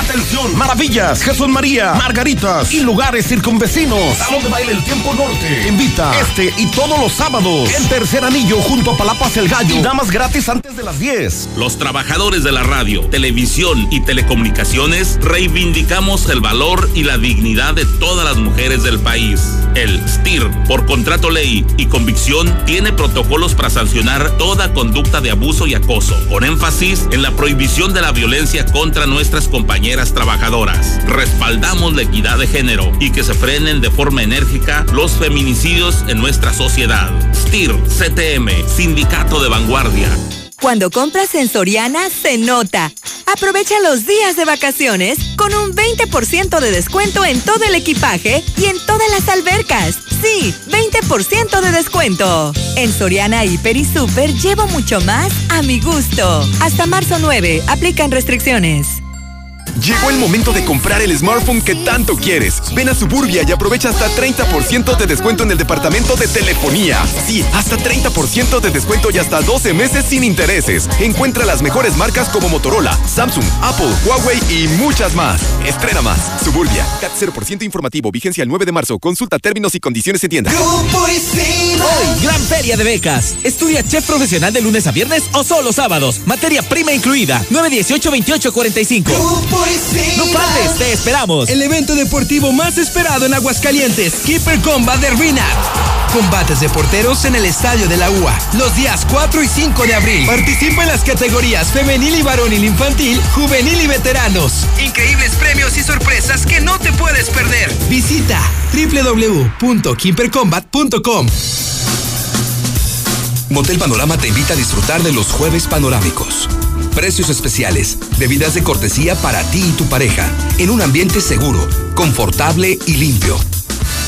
Atención, maravillas, Jesús María, Margaritas y lugares circunvecinos. Salón de baile El Tiempo Norte. Invita este y todos los sábados. El tercer anillo junto a Palapas El Gallo. Y damas gratis antes de las 10. Los trabajadores de la radio, televisión y telecomunicaciones reivindicamos el valor y la dignidad de todas las mujeres del país. El STIR, por contrato ley y convicción, tiene protocolos para sancionar toda conducta de abuso y acoso, con énfasis en la prohibición de la violencia contra nuestras compañeras trabajadoras. Respaldamos la equidad de género y que se frenen de forma enérgica los feminicidios en nuestra sociedad. STIR, CTM, Sindicato de Vanguardia. Cuando compras en Soriana, se nota. Aprovecha los días de vacaciones con un 20% de descuento en todo el equipaje y en todas las albercas. Sí, 20% de descuento. En Soriana Hiper y Super llevo mucho más a mi gusto. Hasta marzo 9, aplican restricciones. Llegó el momento de comprar el smartphone que tanto quieres. Ven a Suburbia y aprovecha hasta 30% de descuento en el departamento de telefonía. Sí, hasta 30% de descuento y hasta 12 meses sin intereses. Encuentra las mejores marcas como Motorola, Samsung, Apple, Huawei y muchas más. Estrena más. Suburbia. CAT 0% informativo. Vigencia el 9 de marzo. Consulta términos y condiciones en tienda. Hoy, feria de becas. Estudia chef profesional de lunes a viernes o solo sábados. Materia prima incluida. 918 28 45. No faltes, te esperamos. El evento deportivo más esperado en Aguascalientes, Keeper Combat de RINAT. Combates de porteros en el Estadio de la UA, los días 4 y 5 de abril. Participa en las categorías femenil y varonil infantil, juvenil y veteranos. Increíbles premios y sorpresas que no te puedes perder. Visita www.keepercombat.com. Motel Panorama te invita a disfrutar de los jueves panorámicos. Precios especiales, bebidas de cortesía para ti y tu pareja, en un ambiente seguro, confortable y limpio.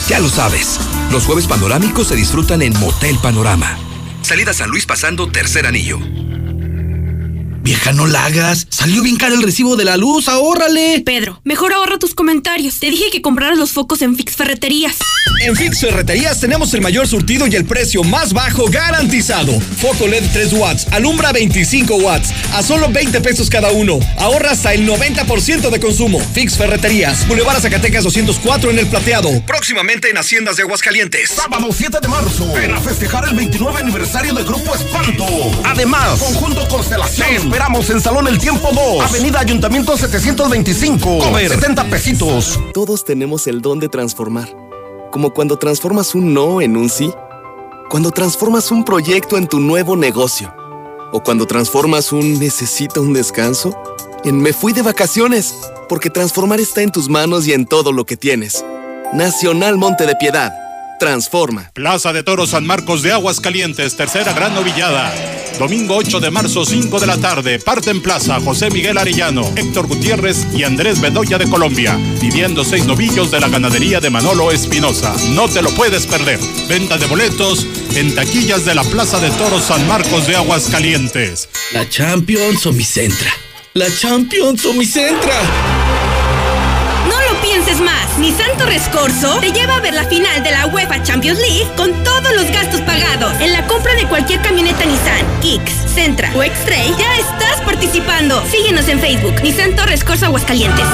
Ya lo sabes, los jueves panorámicos se disfrutan en Motel Panorama. Salida San Luis pasando tercer anillo. Vieja, no la hagas. Salió bien caro el recibo de la luz, ahórrale. Pedro, mejor ahorra tus comentarios. Te dije que compraras los focos en Fix Ferreterías. En Fix Ferreterías tenemos el mayor surtido y el precio más bajo garantizado. Foco LED 3 watts, alumbra 25 watts, a solo 20 pesos cada uno. Ahorra hasta el 90% de consumo. Fix Ferreterías, Boulevard Zacatecas 204 en el Plateado. Próximamente en Haciendas de Aguascalientes. Sábado 7 de marzo, ven a festejar el 29 aniversario del Grupo Espanto. Además, Conjunto Constelación esperamos en Salón El Tiempo 2, Avenida Ayuntamiento 725. Cover 70 pesitos. Todos tenemos el don de transformar. Como cuando transformas un no en un sí. Cuando transformas un proyecto en tu nuevo negocio. O cuando transformas un necesito un descanso en me fui de vacaciones. Porque transformar está en tus manos y en todo lo que tienes. Nacional Monte de Piedad. Transforma. Plaza de Toros San Marcos de Aguas Calientes, tercera gran novillada. Domingo 8 de marzo, 5 de la tarde. Parte en plaza José Miguel Arellano, Héctor Gutiérrez y Andrés Bedoya de Colombia. Viviendo seis novillos de la ganadería de Manolo Espinosa. No te lo puedes perder. Venta de boletos en taquillas de la Plaza de Toros San Marcos de Aguas Calientes. La Champions o mi Centra. La Champions o mi Centra. Pienses más. Nissan Torres Corso te lleva a ver la final de la UEFA Champions League con todos los gastos pagados. En la compra de cualquier camioneta Nissan, Kicks, Centra o X-Trail, ya estás participando. Síguenos en Facebook, Nissan Torres Corso Aguascalientes.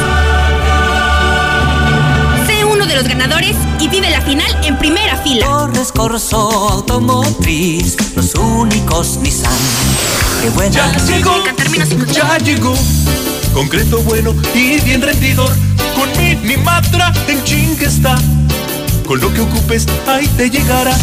Sé uno de los ganadores y vive la final en primera fila. Torres Corso Automotriz, los únicos Nissan. Qué buena. Ya llegó, ya llegó. Concreto bueno y bien rendidor. Con Minimatra en chingue está. Con lo que ocupes, ahí te llegará.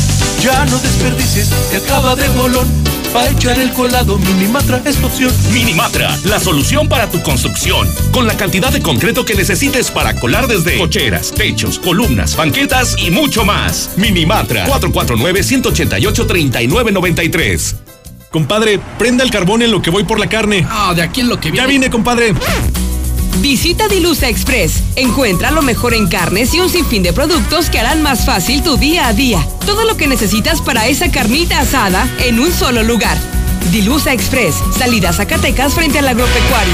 Ya no desperdicies, te acaba de bolón. Para echar el colado, Minimatra es tu opción. Minimatra, la solución para tu construcción. Con la cantidad de concreto que necesites para colar desde cocheras, techos, columnas, banquetas y mucho más. Minimatra, 449-188-3993. Compadre, prenda el carbón en lo que voy por la carne. Ah, de aquí en lo que viene. Ya vine, compadre. Visita Dilusa Express. Encuentra lo mejor en carnes y un sinfín de productos que harán más fácil tu día a día. Todo lo que necesitas para esa carnita asada en un solo lugar. Dilusa Express. Salida a Zacatecas frente al agropecuario.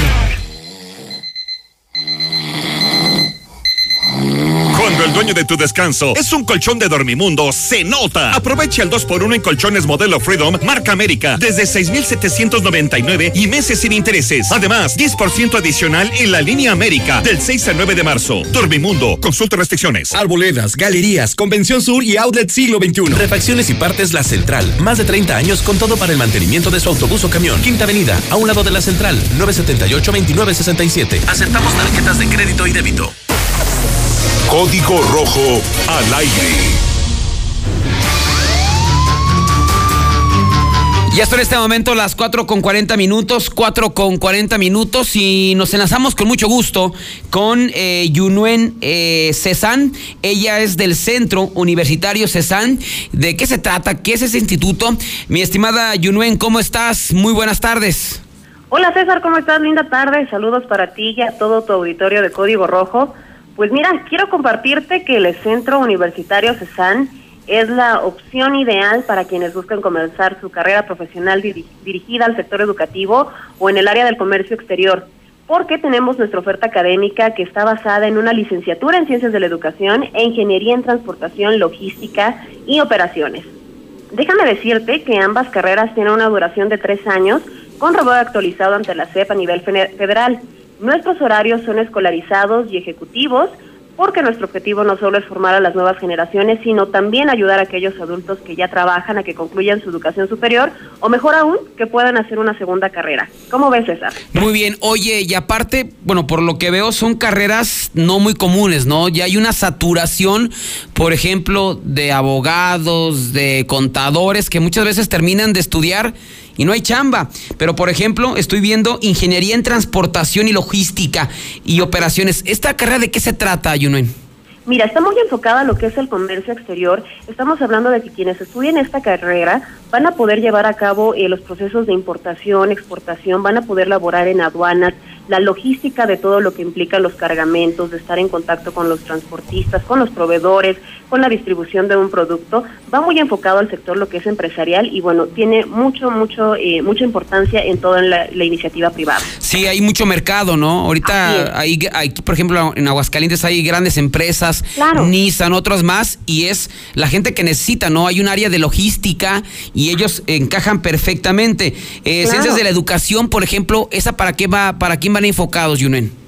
Cuando el dueño de tu descanso es un colchón de Dormimundo, se nota. Aprovecha el 2x1 en colchones modelo Freedom, marca América, desde 6,799 y meses sin intereses. Además, 10% adicional en la línea América, del 6 al 9 de marzo. Dormimundo, consulta restricciones. Arboledas, galerías, Convención Sur y Outlet Siglo XXI. Refacciones y partes La Central. Más de 30 años con todo para el mantenimiento de su autobús o camión. Quinta Avenida, a un lado de La Central, 978-2967. Aceptamos tarjetas de crédito y débito. Código Rojo al aire. Ya son en este momento las 4 con 40 minutos, 4 con 40 minutos y nos enlazamos con mucho gusto con eh, Yunuen eh, Cezán. Ella es del Centro Universitario Cezán. ¿De qué se trata? ¿Qué es ese instituto? Mi estimada Yunuen, ¿cómo estás? Muy buenas tardes. Hola César, ¿cómo estás? Linda tarde. Saludos para ti y a todo tu auditorio de Código Rojo. Pues mira, quiero compartirte que el Centro Universitario Cezán es la opción ideal para quienes buscan comenzar su carrera profesional dirigida al sector educativo o en el área del comercio exterior, porque tenemos nuestra oferta académica que está basada en una licenciatura en Ciencias de la Educación e Ingeniería en Transportación, Logística y Operaciones. Déjame decirte que ambas carreras tienen una duración de tres años con robot actualizado ante la CEP a nivel federal. Nuestros horarios son escolarizados y ejecutivos, porque nuestro objetivo no solo es formar a las nuevas generaciones, sino también ayudar a aquellos adultos que ya trabajan a que concluyan su educación superior o mejor aún, que puedan hacer una segunda carrera. ¿Cómo ves, César? Muy bien, oye, y aparte, bueno, por lo que veo son carreras no muy comunes, ¿no? Ya hay una saturación, por ejemplo, de abogados, de contadores que muchas veces terminan de estudiar y no hay chamba. Pero, por ejemplo, estoy viendo ingeniería en transportación y logística y operaciones. ¿Esta carrera de qué se trata, Yunuen? Mira, está muy enfocada a lo que es el comercio exterior. Estamos hablando de que quienes estudien esta carrera van a poder llevar a cabo eh, los procesos de importación, exportación, van a poder laborar en aduanas, la logística de todo lo que implica los cargamentos, de estar en contacto con los transportistas, con los proveedores, con la distribución de un producto, va muy enfocado al sector lo que es empresarial y bueno, tiene mucho, mucho, eh, mucha importancia en toda la, iniciativa privada. Sí, hay mucho mercado, ¿no? Ahorita hay, hay, por ejemplo, en Aguascalientes hay grandes empresas, Nissan, otras más, y es la gente que necesita, ¿no? Hay un área de logística y ellos encajan perfectamente. Eh, Ciencias de la educación, por ejemplo, ¿esa para qué va, para quién enfocados, Yunen?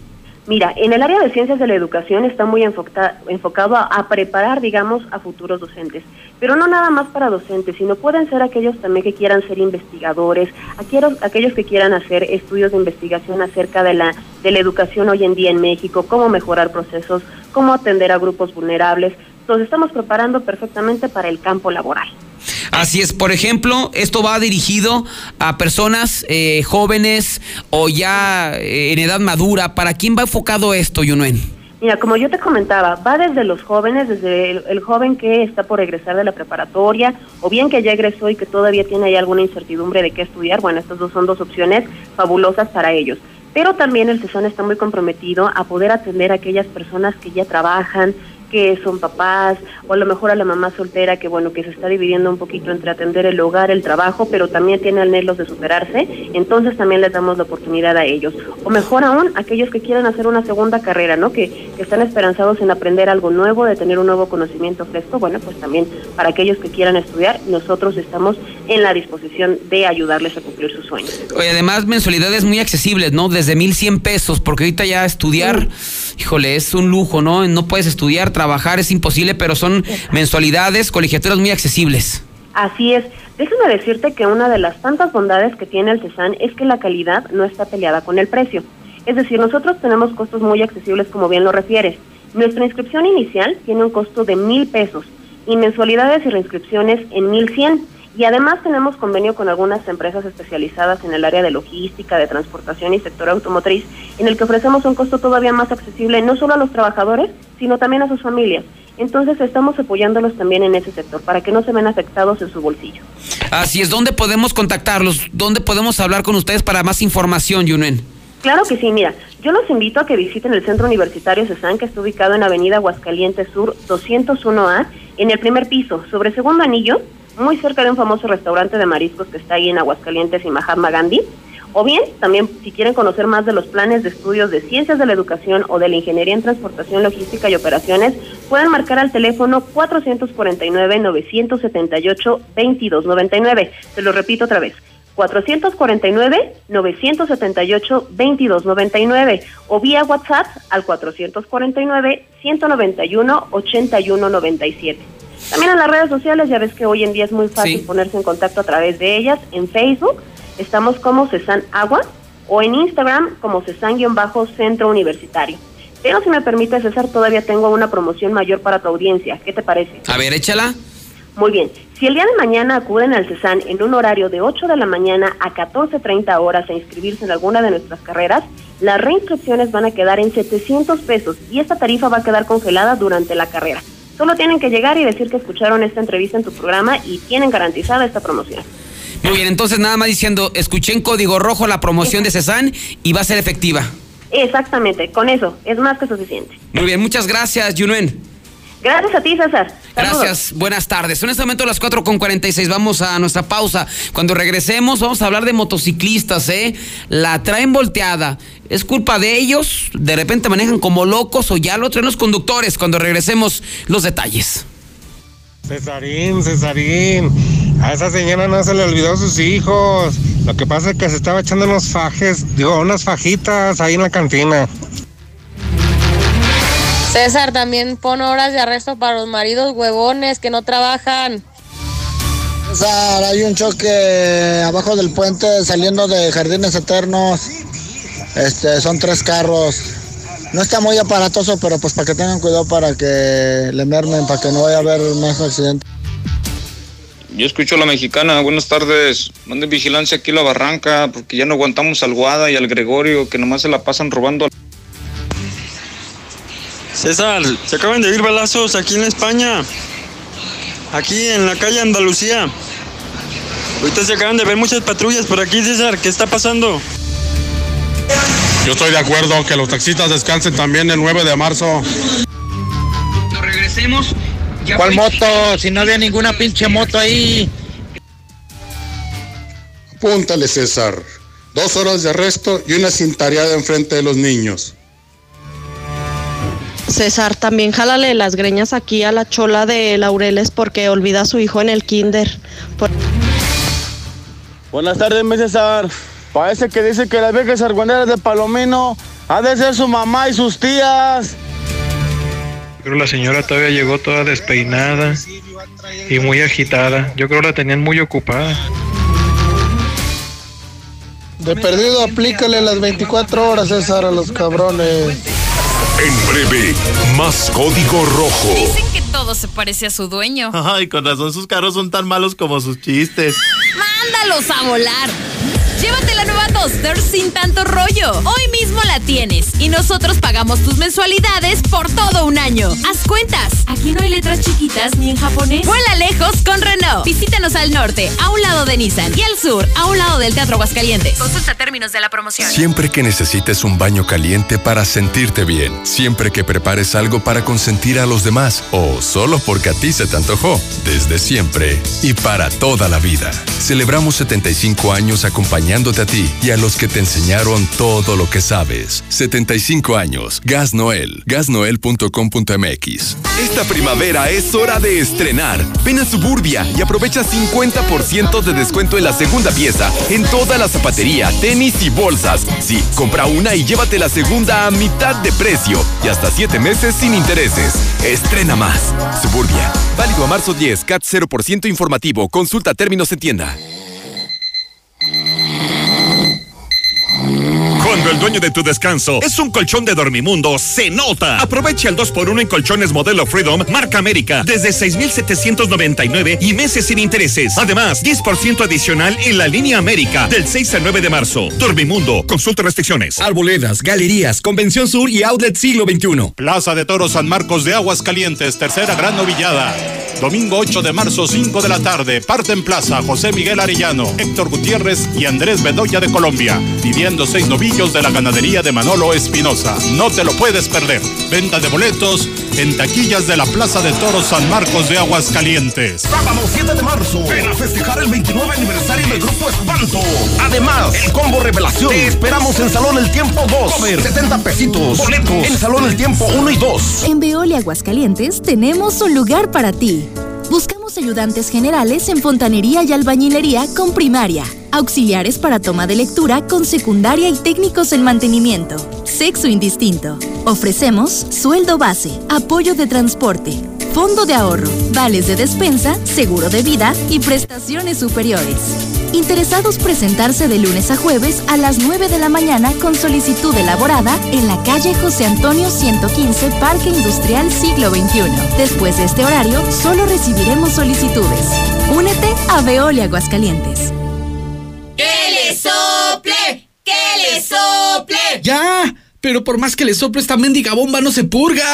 Mira, en el área de ciencias de la educación está muy enfocado a, preparar, digamos, a futuros docentes. Pero no nada más para docentes, sino pueden ser aquellos también que quieran ser investigadores, aquellos, aquellos que quieran hacer estudios de investigación acerca de la, de la educación hoy en día en México, cómo mejorar procesos, cómo atender a grupos vulnerables. Entonces estamos preparando perfectamente para el campo laboral. Así es, por ejemplo, esto va dirigido a personas eh, jóvenes o ya eh, en edad madura. ¿Para quién va enfocado esto, Yunuen? Mira, como yo te comentaba, va desde los jóvenes, desde el, joven que está por egresar de la preparatoria, o bien que ya egresó y que todavía tiene ahí alguna incertidumbre de qué estudiar. Bueno, estas dos son dos opciones fabulosas para ellos. Pero también el CESAN está muy comprometido a poder atender a aquellas personas que ya trabajan, que son papás o a lo mejor a la mamá soltera que bueno que se está dividiendo un poquito entre atender el hogar, el trabajo, pero también tiene anhelos de superarse, entonces también les damos la oportunidad a ellos. O mejor aún, aquellos que quieran hacer una segunda carrera, ¿no? Que, están esperanzados en aprender algo nuevo, de tener un nuevo conocimiento fresco, bueno, pues también para aquellos que quieran estudiar, nosotros estamos en la disposición de ayudarles a cumplir sus sueños. Oye, además mensualidades muy accesibles, ¿no? Desde 1100 pesos, porque ahorita ya estudiar, híjole, es un lujo, ¿no? No puedes estudiar, trabajar es imposible, pero son mensualidades, colegiaturas muy accesibles. Así es. Déjame decirte que una de las tantas bondades que tiene el CESAN es que la calidad no está peleada con el precio. Es decir, nosotros tenemos costos muy accesibles, como bien lo refieres. Nuestra inscripción inicial tiene un costo de mil pesos y mensualidades y reinscripciones en mil cien. Y además tenemos convenio con algunas empresas especializadas en el área de logística, de transportación y sector automotriz, en el que ofrecemos un costo todavía más accesible no solo a los trabajadores, sino también a sus familias. Entonces estamos apoyándolos también en ese sector para que no se ven afectados en su bolsillo. Así es, ¿dónde podemos contactarlos? ¿Dónde podemos hablar con ustedes para más información, Yunen? Claro que sí, mira, yo los invito a que visiten el Centro Universitario CESAN, que está ubicado en Avenida Aguascalientes Sur 201A, en el primer piso, sobre segundo anillo, muy cerca de un famoso restaurante de mariscos que está ahí en Aguascalientes y Mahatma Gandhi. O bien, también si quieren conocer más de los planes de estudios de ciencias de la educación o de la ingeniería en transportación, logística y operaciones, pueden marcar al teléfono 449-978-2299. Se lo repito otra vez. 449-978-2299 o vía WhatsApp al 449-191-8197. También en las redes sociales, ya ves que hoy en día es muy fácil ponerse en contacto a través de ellas. En Facebook estamos como Cesan Agua o en Instagram como Cesan-Centro Universitario. Pero si me permite, César, todavía tengo una promoción mayor para tu audiencia. ¿Qué te parece? A ver, échala. Muy bien, si el día de mañana acuden al CESAN en un horario de 8 de la mañana a 14.30 horas a inscribirse en alguna de nuestras carreras, las reinscripciones van a quedar en 700 pesos y esta tarifa va a quedar congelada durante la carrera. Solo tienen que llegar y decir que escucharon esta entrevista en tu programa y tienen garantizada esta promoción. Muy bien, entonces nada más diciendo, escuché en código rojo la promoción de CESAN y va a ser efectiva. Exactamente, con eso es más que suficiente. Muy bien, muchas gracias, Yunuen. Gracias a ti, César. Gracias, buenas tardes. En este momento a las 4.46 vamos a nuestra pausa. Cuando regresemos vamos a hablar de motociclistas, ¿eh? La traen volteada. ¿Es culpa de ellos? ¿De repente manejan como locos o ya lo traen los conductores? Cuando regresemos los detalles. Cesarín, Cesarín, a esa señora no se le olvidó a sus hijos. Lo que pasa es que se estaba echando unos fajes, digo, unas fajitas ahí en la cantina. César, también pon horas de arresto para los maridos huevones que no trabajan. César, hay un choque abajo del puente saliendo de Jardines Eternos. Este, son tres carros. No está muy aparatoso, pero pues para que tengan cuidado para que le mermen, para que no vaya a haber más accidentes. Yo escucho a la mexicana, buenas tardes. Manden vigilancia aquí a la barranca, porque ya no aguantamos al Guada y al Gregorio, que nomás se la pasan robando. César, se acaban de ir balazos aquí en España. Aquí en la calle Andalucía. Ahorita se acaban de ver muchas patrullas por aquí, César. ¿Qué está pasando? Yo estoy de acuerdo que los taxistas descansen también el 9 de marzo. Regresemos. Ya ¿Cuál moto? Si no había ninguna pinche moto ahí. Apúntale, César. Dos horas de arresto y una cintareada enfrente de los niños. César, también jálale las greñas aquí a la chola de Laureles porque olvida a su hijo en el kinder. Por- Buenas tardes, mi César. Parece que dice que las viejas argüenderas de Palomino ha de ser su mamá y sus tías. Creo la señora todavía llegó toda despeinada y muy agitada. Yo creo la tenían muy ocupada. De perdido, aplícale las 24 horas, César, a los cabrones. En breve, más código rojo. Dicen que todo se parece a su dueño. Ay, con razón sus carros son tan malos como sus chistes. ¡Mándalos a volar! Llévate la nueva Duster sin tanto rollo. Hoy mismo la tienes y nosotros pagamos tus mensualidades por todo un año. Haz cuentas. Aquí no hay letras chiquitas ni en japonés. Vuela lejos con Renault. Visítanos al norte, a un lado de Nissan y al sur, a un lado del Teatro Aguascalientes. Consulta términos de la promoción. Siempre que necesites un baño caliente para sentirte bien, siempre que prepares algo para consentir a los demás o solo porque a ti se te antojó, desde siempre y para toda la vida. Celebramos 75 años a ti y a los que te enseñaron todo lo que sabes. 75 años. Gas Noel. Gasnoel.com.mx. Esta primavera es hora de estrenar. Ven a Suburbia y aprovecha 50% de descuento en la segunda pieza en toda la zapatería, tenis y bolsas. Sí, compra una y llévate la segunda a mitad de precio y hasta 7 meses sin intereses. Estrena más. Suburbia. Válido a marzo 10, CAT 0% informativo. Consulta términos en tienda. Cuando el dueño de tu descanso es un colchón de Dormimundo, se nota. Aprovecha el 2x1 en colchones modelo Freedom, marca América, desde 6,799 y meses sin intereses. Además, 10% adicional en la línea América, del 6 al 9 de marzo. Dormimundo, consulta restricciones. Arboledas, galerías, Convención Sur y Outlet Siglo XXI. Plaza de Toros San Marcos de Aguas Calientes, tercera gran novillada. Domingo 8 de marzo, 5 de la tarde. Parte en plaza José Miguel Arellano, Héctor Gutiérrez y Andrés Bedoya de Colombia. Viviendo seis novillos de la ganadería de Manolo Espinosa. No te lo puedes perder. Venta de boletos en taquillas de la Plaza de Toros San Marcos de Aguas Calientes. Sábado 7 de marzo, ven a festejar el 29 aniversario del Grupo Espanto. Además, el combo revelación. Te esperamos en Salón El Tiempo 2. Cover, 70 pesitos. Boletos en Salón El Tiempo 1 y 2. En Veolia Aguascalientes tenemos un lugar para ti. Ayudantes generales en fontanería y albañilería con primaria, auxiliares para toma de lectura con secundaria y técnicos en mantenimiento, sexo indistinto. Ofrecemos sueldo base, apoyo de transporte, fondo de ahorro, vales de despensa, seguro de vida y prestaciones superiores. Interesados presentarse de lunes a jueves a las 9 de la mañana con solicitud elaborada en la calle José Antonio 115, Parque Industrial Siglo XXI. Después de este horario, solo recibiremos solicitudes. Únete a Veolia Aguascalientes. ¡Que le sople! ¡Que le sople! ¡Ya! Pero por más que le sople esta mendiga bomba no se purga.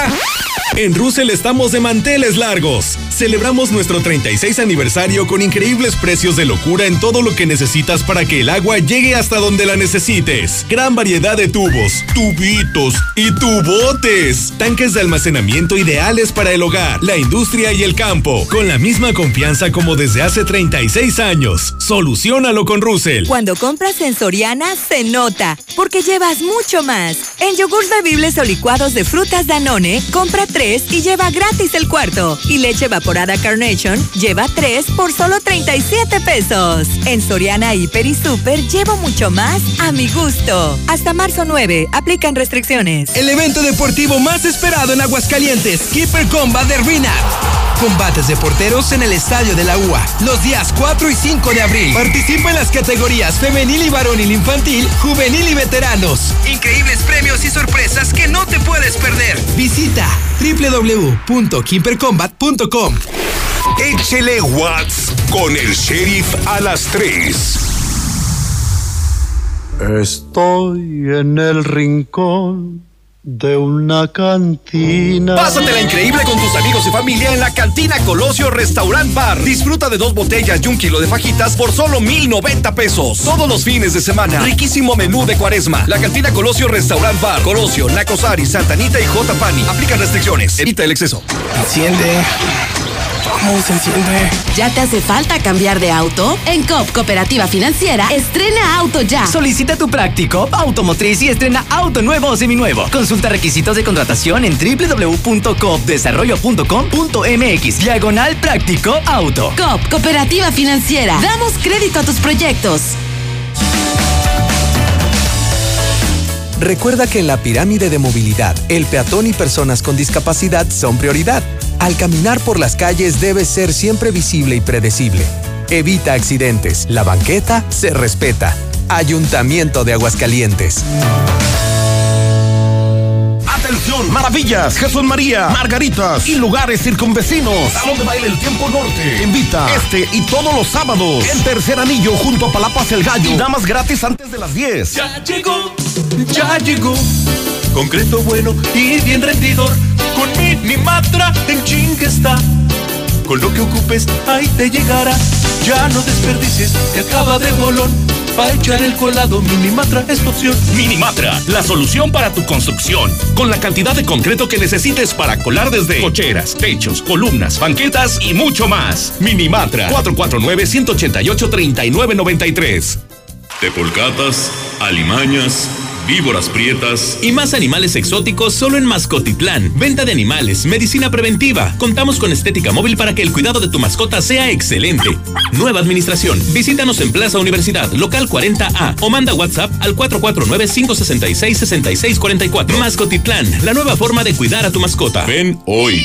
En Russell estamos de manteles largos. Celebramos nuestro 36 aniversario con increíbles precios de locura en todo lo que necesitas para que el agua llegue hasta donde la necesites. Gran variedad de tubos, tubitos y tubotes. Tanques de almacenamiento ideales para el hogar, la industria y el campo. Con la misma confianza como desde hace 36 años. Solucionalo con Russell. Cuando compras en Soriana, se nota, porque llevas mucho más. En yogurts bebibles o licuados de frutas Danone, compra 3 y lleva gratis el cuarto. Y leche evaporada Carnation, lleva 3 por solo 37 pesos. En Soriana Hiper y Super llevo mucho más a mi gusto. Hasta marzo 9, aplican restricciones. El evento deportivo más esperado en Aguascalientes, Keeper Combat de Rinat. Combates de porteros en el Estadio de la UA, los días 4 y 5 de abril. Participa en las categorías femenil y varonil infantil, juvenil y veteranos. Increíbles premios y sorpresas que no te puedes perder. Visita www.keepercombat.com. Échele Watts con el sheriff a las 3. Estoy en el rincón de una cantina. Pásatela increíble con tus amigos y familia en la cantina Colosio Restaurant Bar. Disfruta de dos botellas y un kilo de fajitas por solo mil noventa pesos. Todos los fines de semana. Riquísimo menú de cuaresma. La cantina Colosio Restaurant Bar. Colosio, Nacosari, Santanita y J. Pani. Aplican restricciones. Evita el exceso. Enciende. ¿Cómo se enciende? ¿Ya te hace falta cambiar de auto? En COP Cooperativa Financiera, estrena auto ya. Solicita tu práctico automotriz y estrena auto nuevo o seminuevo. Consulta requisitos de contratación en www.coopdesarrollo.com.mx. Diagonal práctico auto. COP Cooperativa Financiera. Damos crédito a tus proyectos. Recuerda que en la pirámide de movilidad, el peatón y personas con discapacidad son prioridad. Al caminar por las calles debe ser siempre visible y predecible. Evita accidentes. La banqueta se respeta. Ayuntamiento de Aguascalientes. Atención, maravillas, Jesús María, Margaritas y lugares circunvecinos. Salón de baile El Tiempo Norte. Invita este y todos los sábados. El tercer anillo junto a Palapas el Gallo. Y damas gratis antes de las 10. Ya llegó, ya llegó. Concreto bueno y bien rendidor. Con Minimatra en chingue está. Con lo que ocupes, ahí te llegará. Ya no desperdicies, te acaba de bolón. Para echar el colado, Minimatra es tu opción. Minimatra, la solución para tu construcción. Con la cantidad de concreto que necesites para colar desde cocheras, techos, columnas, banquetas y mucho más. Minimatra, 449-188-3993. Tepolcatas, alimañas, víboras prietas. Y más animales exóticos solo en Mascotitlán. Venta de animales, medicina preventiva. Contamos con estética móvil para que el cuidado de tu mascota sea excelente. Nueva administración. Visítanos en Plaza Universidad, local 40A o manda WhatsApp al 449-566-6644. Mascotitlán, la nueva forma de cuidar a tu mascota. Ven hoy.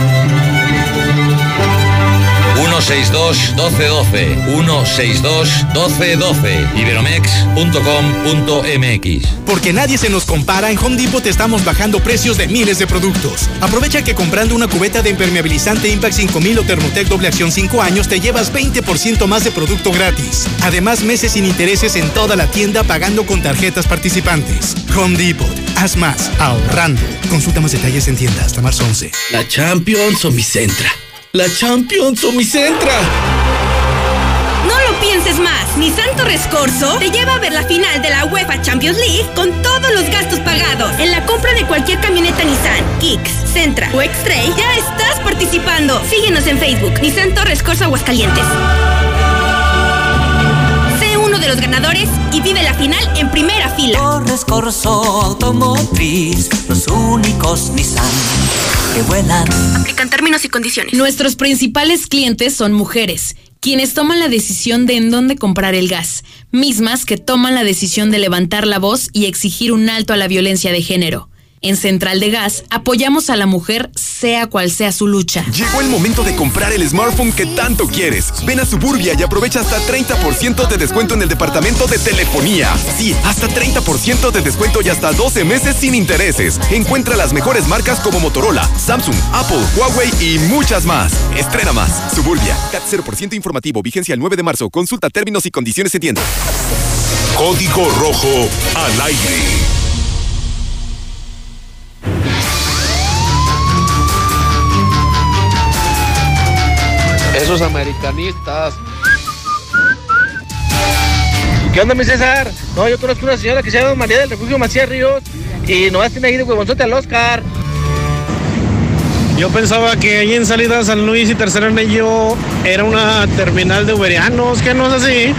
162 1212 162 1212 iberomex.com.mx Porque nadie se nos compara, en Home Depot te estamos bajando precios de miles de productos. Aprovecha que comprando una cubeta de impermeabilizante Impact 5000 o Thermotec doble acción 5 años te llevas 20% más de producto gratis. Además, meses sin intereses en toda la tienda pagando con tarjetas participantes. Home Depot, haz más, ahorrando. Consulta más detalles en tienda hasta marzo 11. La Champions o mi Centra. La Champions o mi Centra. No lo pienses más. Nissan Torres Corso te lleva a ver la final de la UEFA Champions League con todos los gastos pagados. En la compra de cualquier camioneta Nissan, Kicks, Centra o X-Trail, ya estás participando. Síguenos en Facebook, Nissan Torres Corso Aguascalientes. Los ganadores y vive la final en primera fila. Torres Corso Automotriz, los únicos Nissan que vuelan. Aplican términos y condiciones. Nuestros principales clientes son mujeres, quienes toman la decisión de en dónde comprar el gas, mismas que toman la decisión de levantar la voz y exigir un alto a la violencia de género. En Central de Gas apoyamos a la mujer sea cual sea su lucha. Llegó el momento de comprar el smartphone que tanto quieres. Ven a Suburbia y aprovecha hasta 30% de descuento en el departamento de telefonía. Sí, hasta 30% de descuento y hasta 12 meses sin intereses. Encuentra las mejores marcas como Motorola, Samsung, Apple, Huawei y muchas más. Estrena más. Suburbia, CAT 0% informativo, vigencia el 9 de marzo. Consulta términos y condiciones en tienda. Código Rojo al aire. Esos americanistas. ¿Qué onda, mi César? No, yo conozco una señora que se llama María del Refugio Macías Ríos y nomás tiene ahí de huevonzote al Oscar. Yo pensaba que ahí en salida San Luis y Tercer Anillo era una terminal de uberianos, que no es así.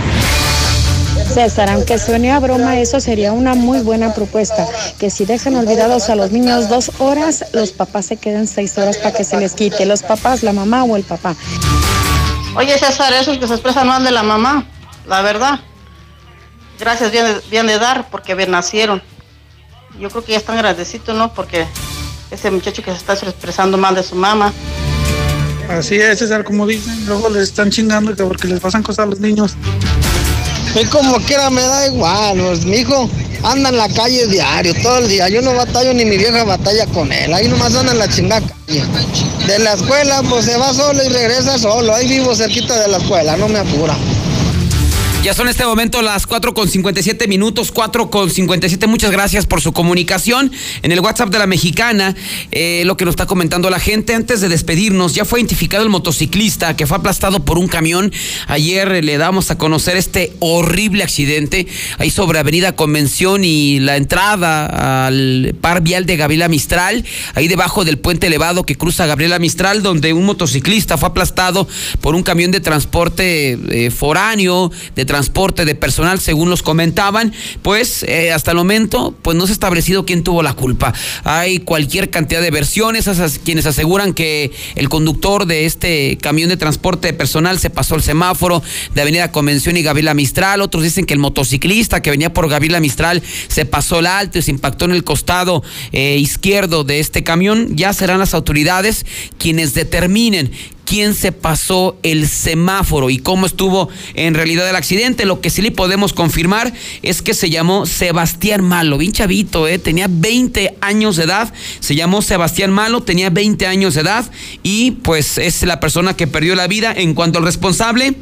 César, aunque suene a broma, eso sería una muy buena propuesta. Que si dejan olvidados a los niños dos horas, los papás se queden seis horas para que se les quite. Los papás, la mamá o el papá. Oye, César, esos que se expresan mal de la mamá, la verdad. Gracias, bien, de- bien de dar, porque bien nacieron. Yo creo que ya están agradecidos, ¿no? Porque ese muchacho que se está expresando mal de su mamá. Así es, César, como dicen. Luego les están chingando que porque les pasan cosas a los niños. Y como quiera me da igual, pues mi hijo anda en la calle diario, todo el día. Yo no batallo ni mi vieja batalla con él. Ahí nomás anda en la chingada calle. De la escuela, pues se va solo y regresa solo. Ahí vivo cerquita de la escuela, no me apura. Ya son este momento las 4 con 57 minutos, 4 con 57. Muchas gracias por su comunicación. En el WhatsApp de la mexicana, eh, lo que nos está comentando la gente, antes de despedirnos, ya fue identificado el motociclista que fue aplastado por un camión. Ayer eh, le damos a conocer este horrible accidente ahí sobre Avenida Convención y la entrada al par vial de Gabriela Mistral, ahí debajo del puente elevado que cruza Gabriela Mistral, donde un motociclista fue aplastado por un camión de transporte eh, foráneo, de transporte de personal, según los comentaban, pues eh, hasta el momento, pues no se ha establecido quién tuvo la culpa. Hay cualquier cantidad de versiones, quienes aseguran que el conductor de este camión de transporte de personal se pasó el semáforo de Avenida Convención y Gabriela Mistral, otros dicen que el motociclista que venía por Gabriela Mistral se pasó el alto y se impactó en el costado eh, izquierdo de este camión. Ya serán las autoridades quienes determinen quién se pasó el semáforo y cómo estuvo en realidad el accidente. Lo que sí le podemos confirmar es que se llamó Sebastián Malo, bien chavito, ¿eh? tenía 20 años de edad, se llamó Sebastián Malo, tenía 20 años de edad y pues es la persona que perdió la vida. En cuanto al responsable,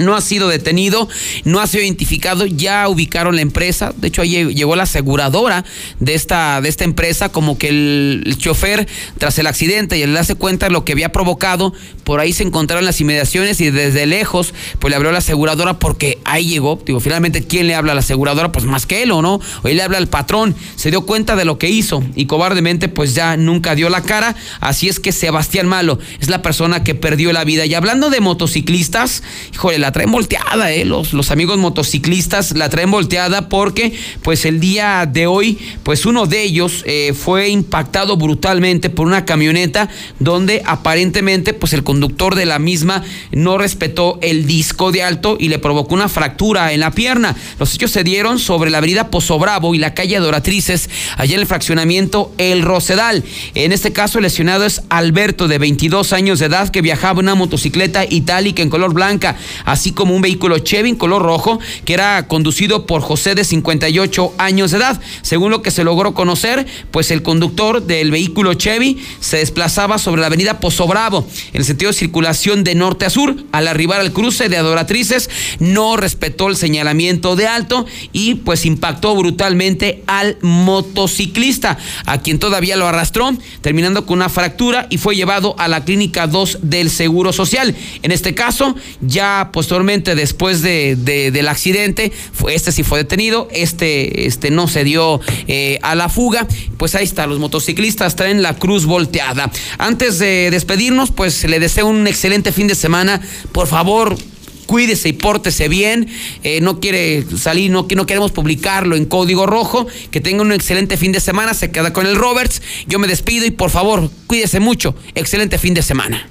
no ha sido detenido, no ha sido identificado, ya ubicaron la empresa, de hecho ahí llegó la aseguradora de esta, de esta empresa, como que el, chofer tras el accidente y él hace cuenta de lo que había provocado, por ahí se encontraron las inmediaciones y desde lejos pues le abrió la aseguradora porque ahí llegó, digo, finalmente ¿quién le habla a la aseguradora? Pues más que él o no, él le habla al patrón, se dio cuenta de lo que hizo y cobardemente pues ya nunca dio la cara, así es que Sebastián Malo es la persona que perdió la vida. Y hablando de motociclistas, híjole, la traen volteada, ¿eh? Los, los amigos motociclistas la traen volteada porque, pues, el día de hoy, pues, uno de ellos eh, fue impactado brutalmente por una camioneta donde aparentemente, pues, el conductor de la misma no respetó el disco de alto y le provocó una fractura en la pierna. Los hechos se dieron sobre la avenida Pozo Bravo y la calle Adoratrices, allá en el fraccionamiento El Rosedal. En este caso, el lesionado es Alberto, de 22 años de edad, que viajaba en una motocicleta itálica en color blanca, como un vehículo Chevy en color rojo, que era conducido por José de 58 años de edad. Según lo que se logró conocer, pues el conductor del vehículo Chevy se desplazaba sobre la avenida Pozo Bravo, en el sentido de circulación de norte a sur. Al arribar al cruce de Adoratrices, no respetó el señalamiento de alto y pues impactó brutalmente al motociclista, a quien todavía lo arrastró, terminando con una fractura y fue llevado a la clínica 2 del Seguro Social. En este caso, ya posteriormente, después de, de- del accidente, este sí fue detenido, este, este no se dio eh, a la fuga. Pues ahí está, los motociclistas traen la cruz volteada. Antes de despedirnos, pues le deseo un excelente fin de semana. Por favor, cuídese y pórtese bien. Eh, no quiere salir, no, no queremos publicarlo en código rojo. Que tenga un excelente fin de semana. Se queda con el Roberts. Yo me despido y por favor, cuídese mucho. Excelente fin de semana.